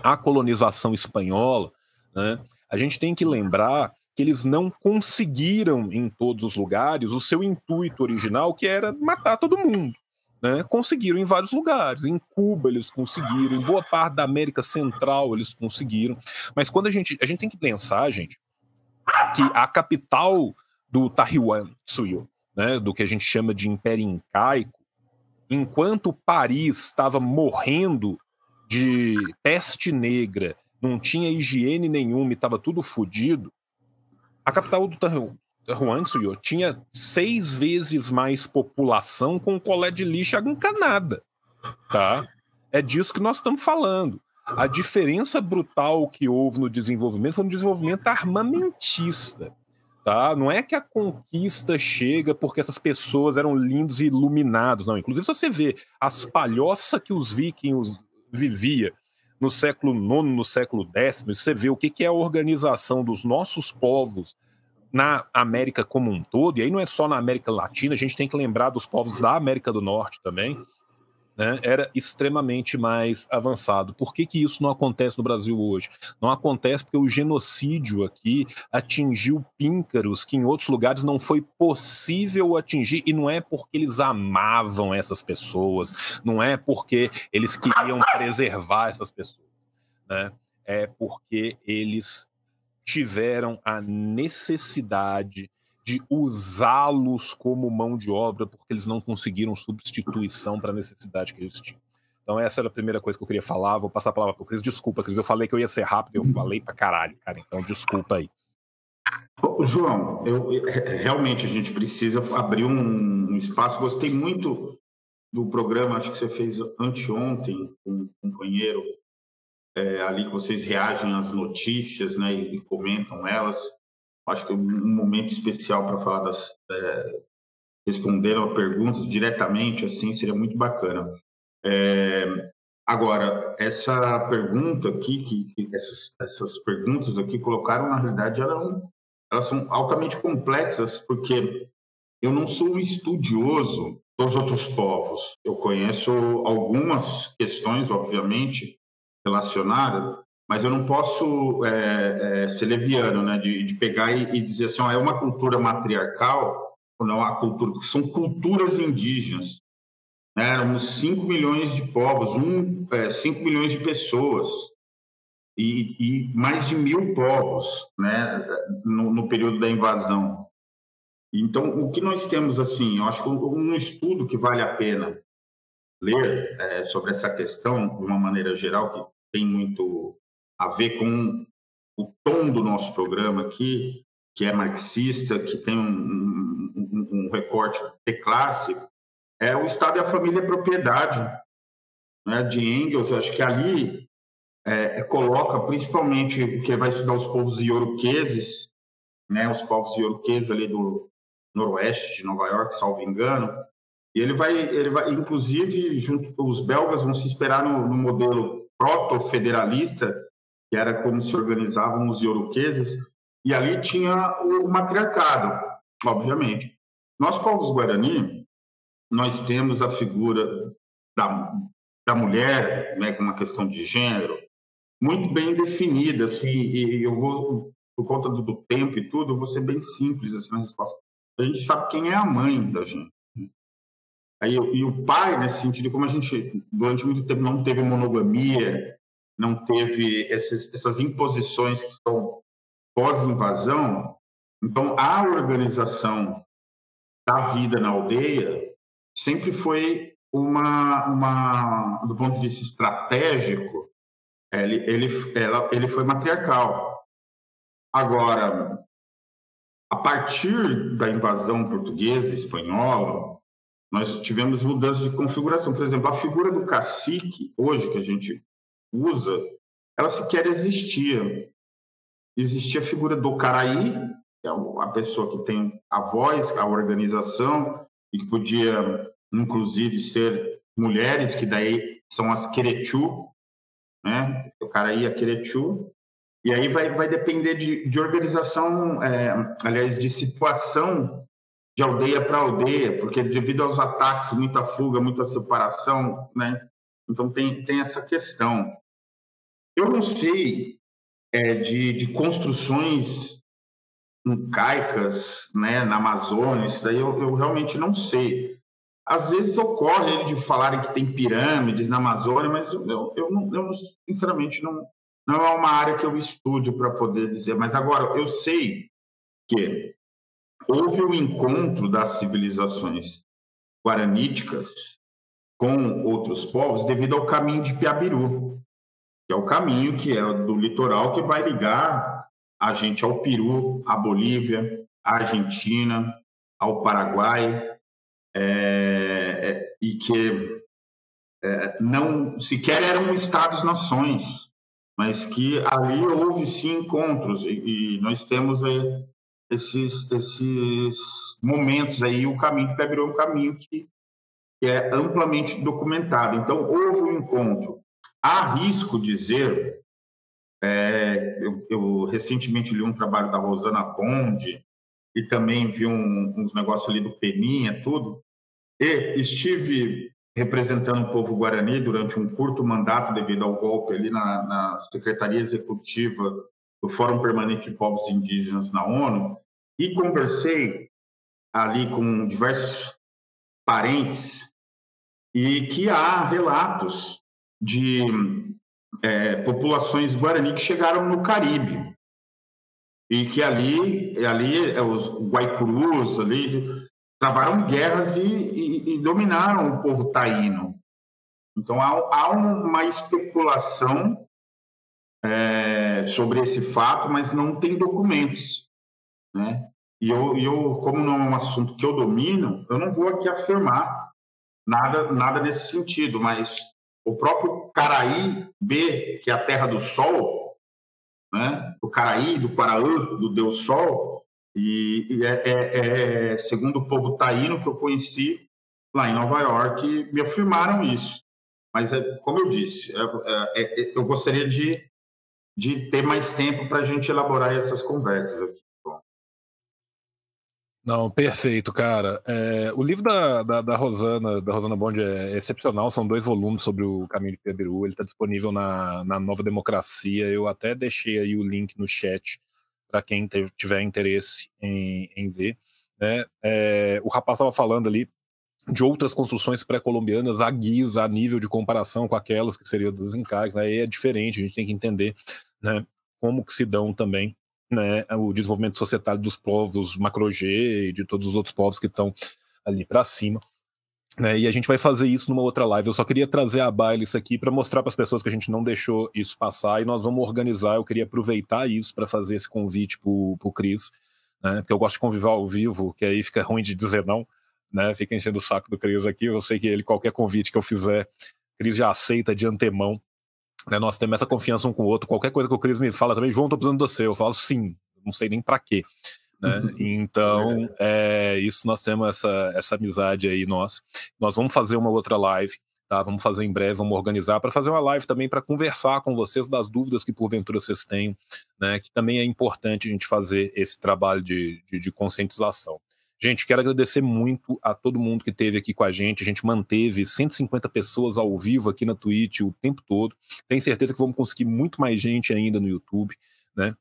a colonização espanhola, né, a gente tem que lembrar que eles não conseguiram em todos os lugares o seu intuito original, que era matar todo mundo. Né? Conseguiram em vários lugares. Em Cuba eles conseguiram, em boa parte da América Central eles conseguiram. Mas quando a gente. A gente tem que pensar, gente, que a capital do Taiwan, né, do que a gente chama de Império Incaico, enquanto Paris estava morrendo de peste negra, não tinha higiene nenhuma e estava tudo fodido, a capital do Huangsuyo tinha seis vezes mais população com colé de lixo encanada, tá? É disso que nós estamos falando. A diferença brutal que houve no desenvolvimento foi um desenvolvimento armamentista. Tá? Não é que a conquista chega porque essas pessoas eram lindos e iluminados, não. Inclusive, se você vê as palhoças que os vikings vivia no século IX, no século X, você vê o que, que é a organização dos nossos povos na América como um todo, e aí não é só na América Latina, a gente tem que lembrar dos povos da América do Norte também, né, era extremamente mais avançado. Por que, que isso não acontece no Brasil hoje? Não acontece porque o genocídio aqui atingiu píncaros que em outros lugares não foi possível atingir, e não é porque eles amavam essas pessoas, não é porque eles queriam preservar essas pessoas, né? é porque eles tiveram a necessidade de usá-los como mão de obra, porque eles não conseguiram substituição para a necessidade que eles tinham. Então, essa era a primeira coisa que eu queria falar. Vou passar a palavra para o Cris. Desculpa, Cris, eu falei que eu ia ser rápido, eu falei para caralho, cara. Então, desculpa aí. João, eu, realmente a gente precisa abrir um, um espaço. Gostei muito do programa, acho que você fez anteontem com um companheiro, é, ali que vocês reagem às notícias né, e, e comentam elas acho que um momento especial para falar das é, responder a perguntas diretamente assim seria muito bacana. É, agora essa pergunta aqui, que, que essas, essas, perguntas aqui colocaram na realidade elas, elas são altamente complexas porque eu não sou um estudioso dos outros povos. Eu conheço algumas questões, obviamente, relacionadas, mas eu não posso é, é, ser leviano, né, de, de pegar e, e, dizer assim, é uma cultura matriarcal, ou não, a cultura, são culturas indígenas, né, éramos 5 milhões de povos, um, é, 5 milhões de pessoas, e, e, mais de mil povos, né, no, no, período da invasão. Então, o que nós temos, assim, eu acho que um, estudo que vale a pena ler é, sobre essa questão, de uma maneira geral, que tem muito a ver com o tom do nosso programa aqui, que é marxista, que tem um, um, um recorte de classe, é o Estado e a família é propriedade né, de Engels. Acho que ali é, é, coloca principalmente que vai estudar os povos ioroqueses, né, os povos ioroqueses ali do noroeste de Nova York, salvo engano, e ele vai, ele vai, inclusive, junto os belgas vão se esperar no, no modelo proto-federalista que era como se organizavam os ioroqueses, e ali tinha o matriarcado, obviamente. Nós, povos guarani, nós temos a figura da, da mulher, né, com uma questão de gênero, muito bem definida, assim, e eu vou, por conta do, tempo e tudo, eu vou ser bem simples assim, na resposta. A gente sabe quem é a mãe da gente. Aí, e o pai, nesse sentido, como a gente durante muito tempo não teve monogamia, não teve essas, essas imposições que são pós-invasão, então a organização da vida na aldeia sempre foi uma, uma do ponto de vista estratégico, ele, ele, ela, ele foi matriarcal. Agora, a partir da invasão portuguesa e espanhola, nós tivemos mudanças de configuração. Por exemplo, a figura do cacique, hoje que a gente usa, ela sequer existia. Existia a figura do Caraí, que é a pessoa que tem a voz, a organização, e que podia, inclusive, ser mulheres, que daí são as Querechu, né? O Caraí, a Querechu. E aí vai, vai depender de, de organização, é, aliás, de situação de aldeia para aldeia, porque devido aos ataques, muita fuga, muita separação, né? Então tem, tem essa questão. Eu não sei é, de, de construções incaicas né, na Amazônia, isso daí eu, eu, realmente não sei. Às vezes ocorre de falarem que tem pirâmides na Amazônia, mas eu, eu, não, eu sinceramente não, não é uma área que eu estude para poder dizer. Mas agora, eu sei que houve o um encontro das civilizações guaraníticas com outros povos devido ao caminho de Piabiru que é o caminho que é do litoral que vai ligar a gente ao Peru, à Bolívia, à Argentina, ao Paraguai, é, é, e que é, não sequer eram estados-nações, mas que ali houve sim encontros e, e nós temos aí esses, esses momentos aí, o caminho que virou um caminho que, que é amplamente documentado. Então, houve um encontro arrisco dizer, é, eu, eu, recentemente li um trabalho da Rosana Conde e também vi um, uns negócios ali do Peninha, tudo, e estive representando o povo guarani durante um curto mandato devido ao golpe ali na, na Secretaria Executiva do Fórum Permanente de Povos Indígenas na ONU e conversei ali com diversos parentes e que há relatos de é, populações guarani que chegaram no Caribe e que ali, ali é, os guaicurus ali travaram guerras e, e, e, dominaram o povo taíno. Então há, há uma especulação é, sobre esse fato, mas não tem documentos, né? E eu, eu, como não é um assunto que eu domino, eu não vou aqui afirmar nada, nada nesse sentido, mas o próprio Caraí B, que é a terra do sol, né? o Caraí, do Paraã, do Deus Sol, e, e é, é, é, segundo o povo taíno que eu conheci lá em Nova York, me afirmaram isso. Mas, é, como eu disse, é, é, é, eu gostaria de, de ter mais tempo para a gente elaborar essas conversas aqui. Não, perfeito, cara. É, o livro da, da, da, Rosana, da Rosana Bond é excepcional, são dois volumes sobre o caminho de Peru, ele está disponível na, na Nova Democracia, eu até deixei aí o link no chat para quem tiver interesse em, em ver. Né? É, o rapaz estava falando ali de outras construções pré-colombianas a guisa, a nível de comparação com aquelas que seriam dos incais, né? É diferente, a gente tem que entender né, como que se dão também né, o desenvolvimento societário dos povos macro-G e de todos os outros povos que estão ali para cima. Né, e a gente vai fazer isso numa outra live. Eu só queria trazer a baila isso aqui para mostrar para as pessoas que a gente não deixou isso passar e nós vamos organizar. Eu queria aproveitar isso para fazer esse convite para o Cris, né, porque eu gosto de conviver ao vivo, que aí fica ruim de dizer não, né, fica enchendo o saco do Cris aqui. Eu sei que ele, qualquer convite que eu fizer, Cris já aceita de antemão. Né, nós temos essa confiança um com o outro. Qualquer coisa que o Cris me fala também, João, tô precisando de você. Eu falo sim, não sei nem para quê. Né? Uhum. Então, é, isso nós temos essa, essa amizade aí nossa. Nós vamos fazer uma outra live, tá? Vamos fazer em breve, vamos organizar para fazer uma live também para conversar com vocês das dúvidas que porventura vocês têm, né? Que também é importante a gente fazer esse trabalho de, de, de conscientização. Gente, quero agradecer muito a todo mundo que esteve aqui com a gente. A gente manteve 150 pessoas ao vivo aqui na Twitch o tempo todo. Tenho certeza que vamos conseguir muito mais gente ainda no YouTube, né?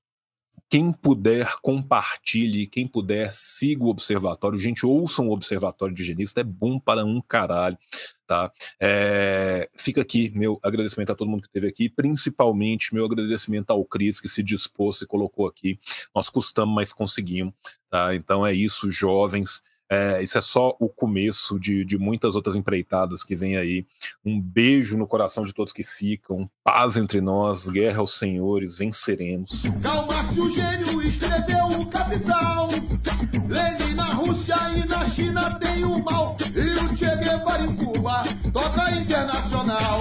Quem puder, compartilhe. Quem puder, siga o Observatório. Gente, ouçam o Observatório de Higienista. É bom para um caralho, tá? É... Fica aqui meu agradecimento a todo mundo que esteve aqui, principalmente meu agradecimento ao Cris, que se dispôs e colocou aqui. Nós custamos, mas conseguimos, tá? Então é isso, jovens. É, isso é só o começo de, de muitas outras empreitadas que vem aí. Um beijo no coração de todos que ficam. Paz entre nós, guerra aos senhores, venceremos. Gênio, escreveu o Capital. Lenin na Rússia e na China tem o mal. E o Che Guevara toca internacional.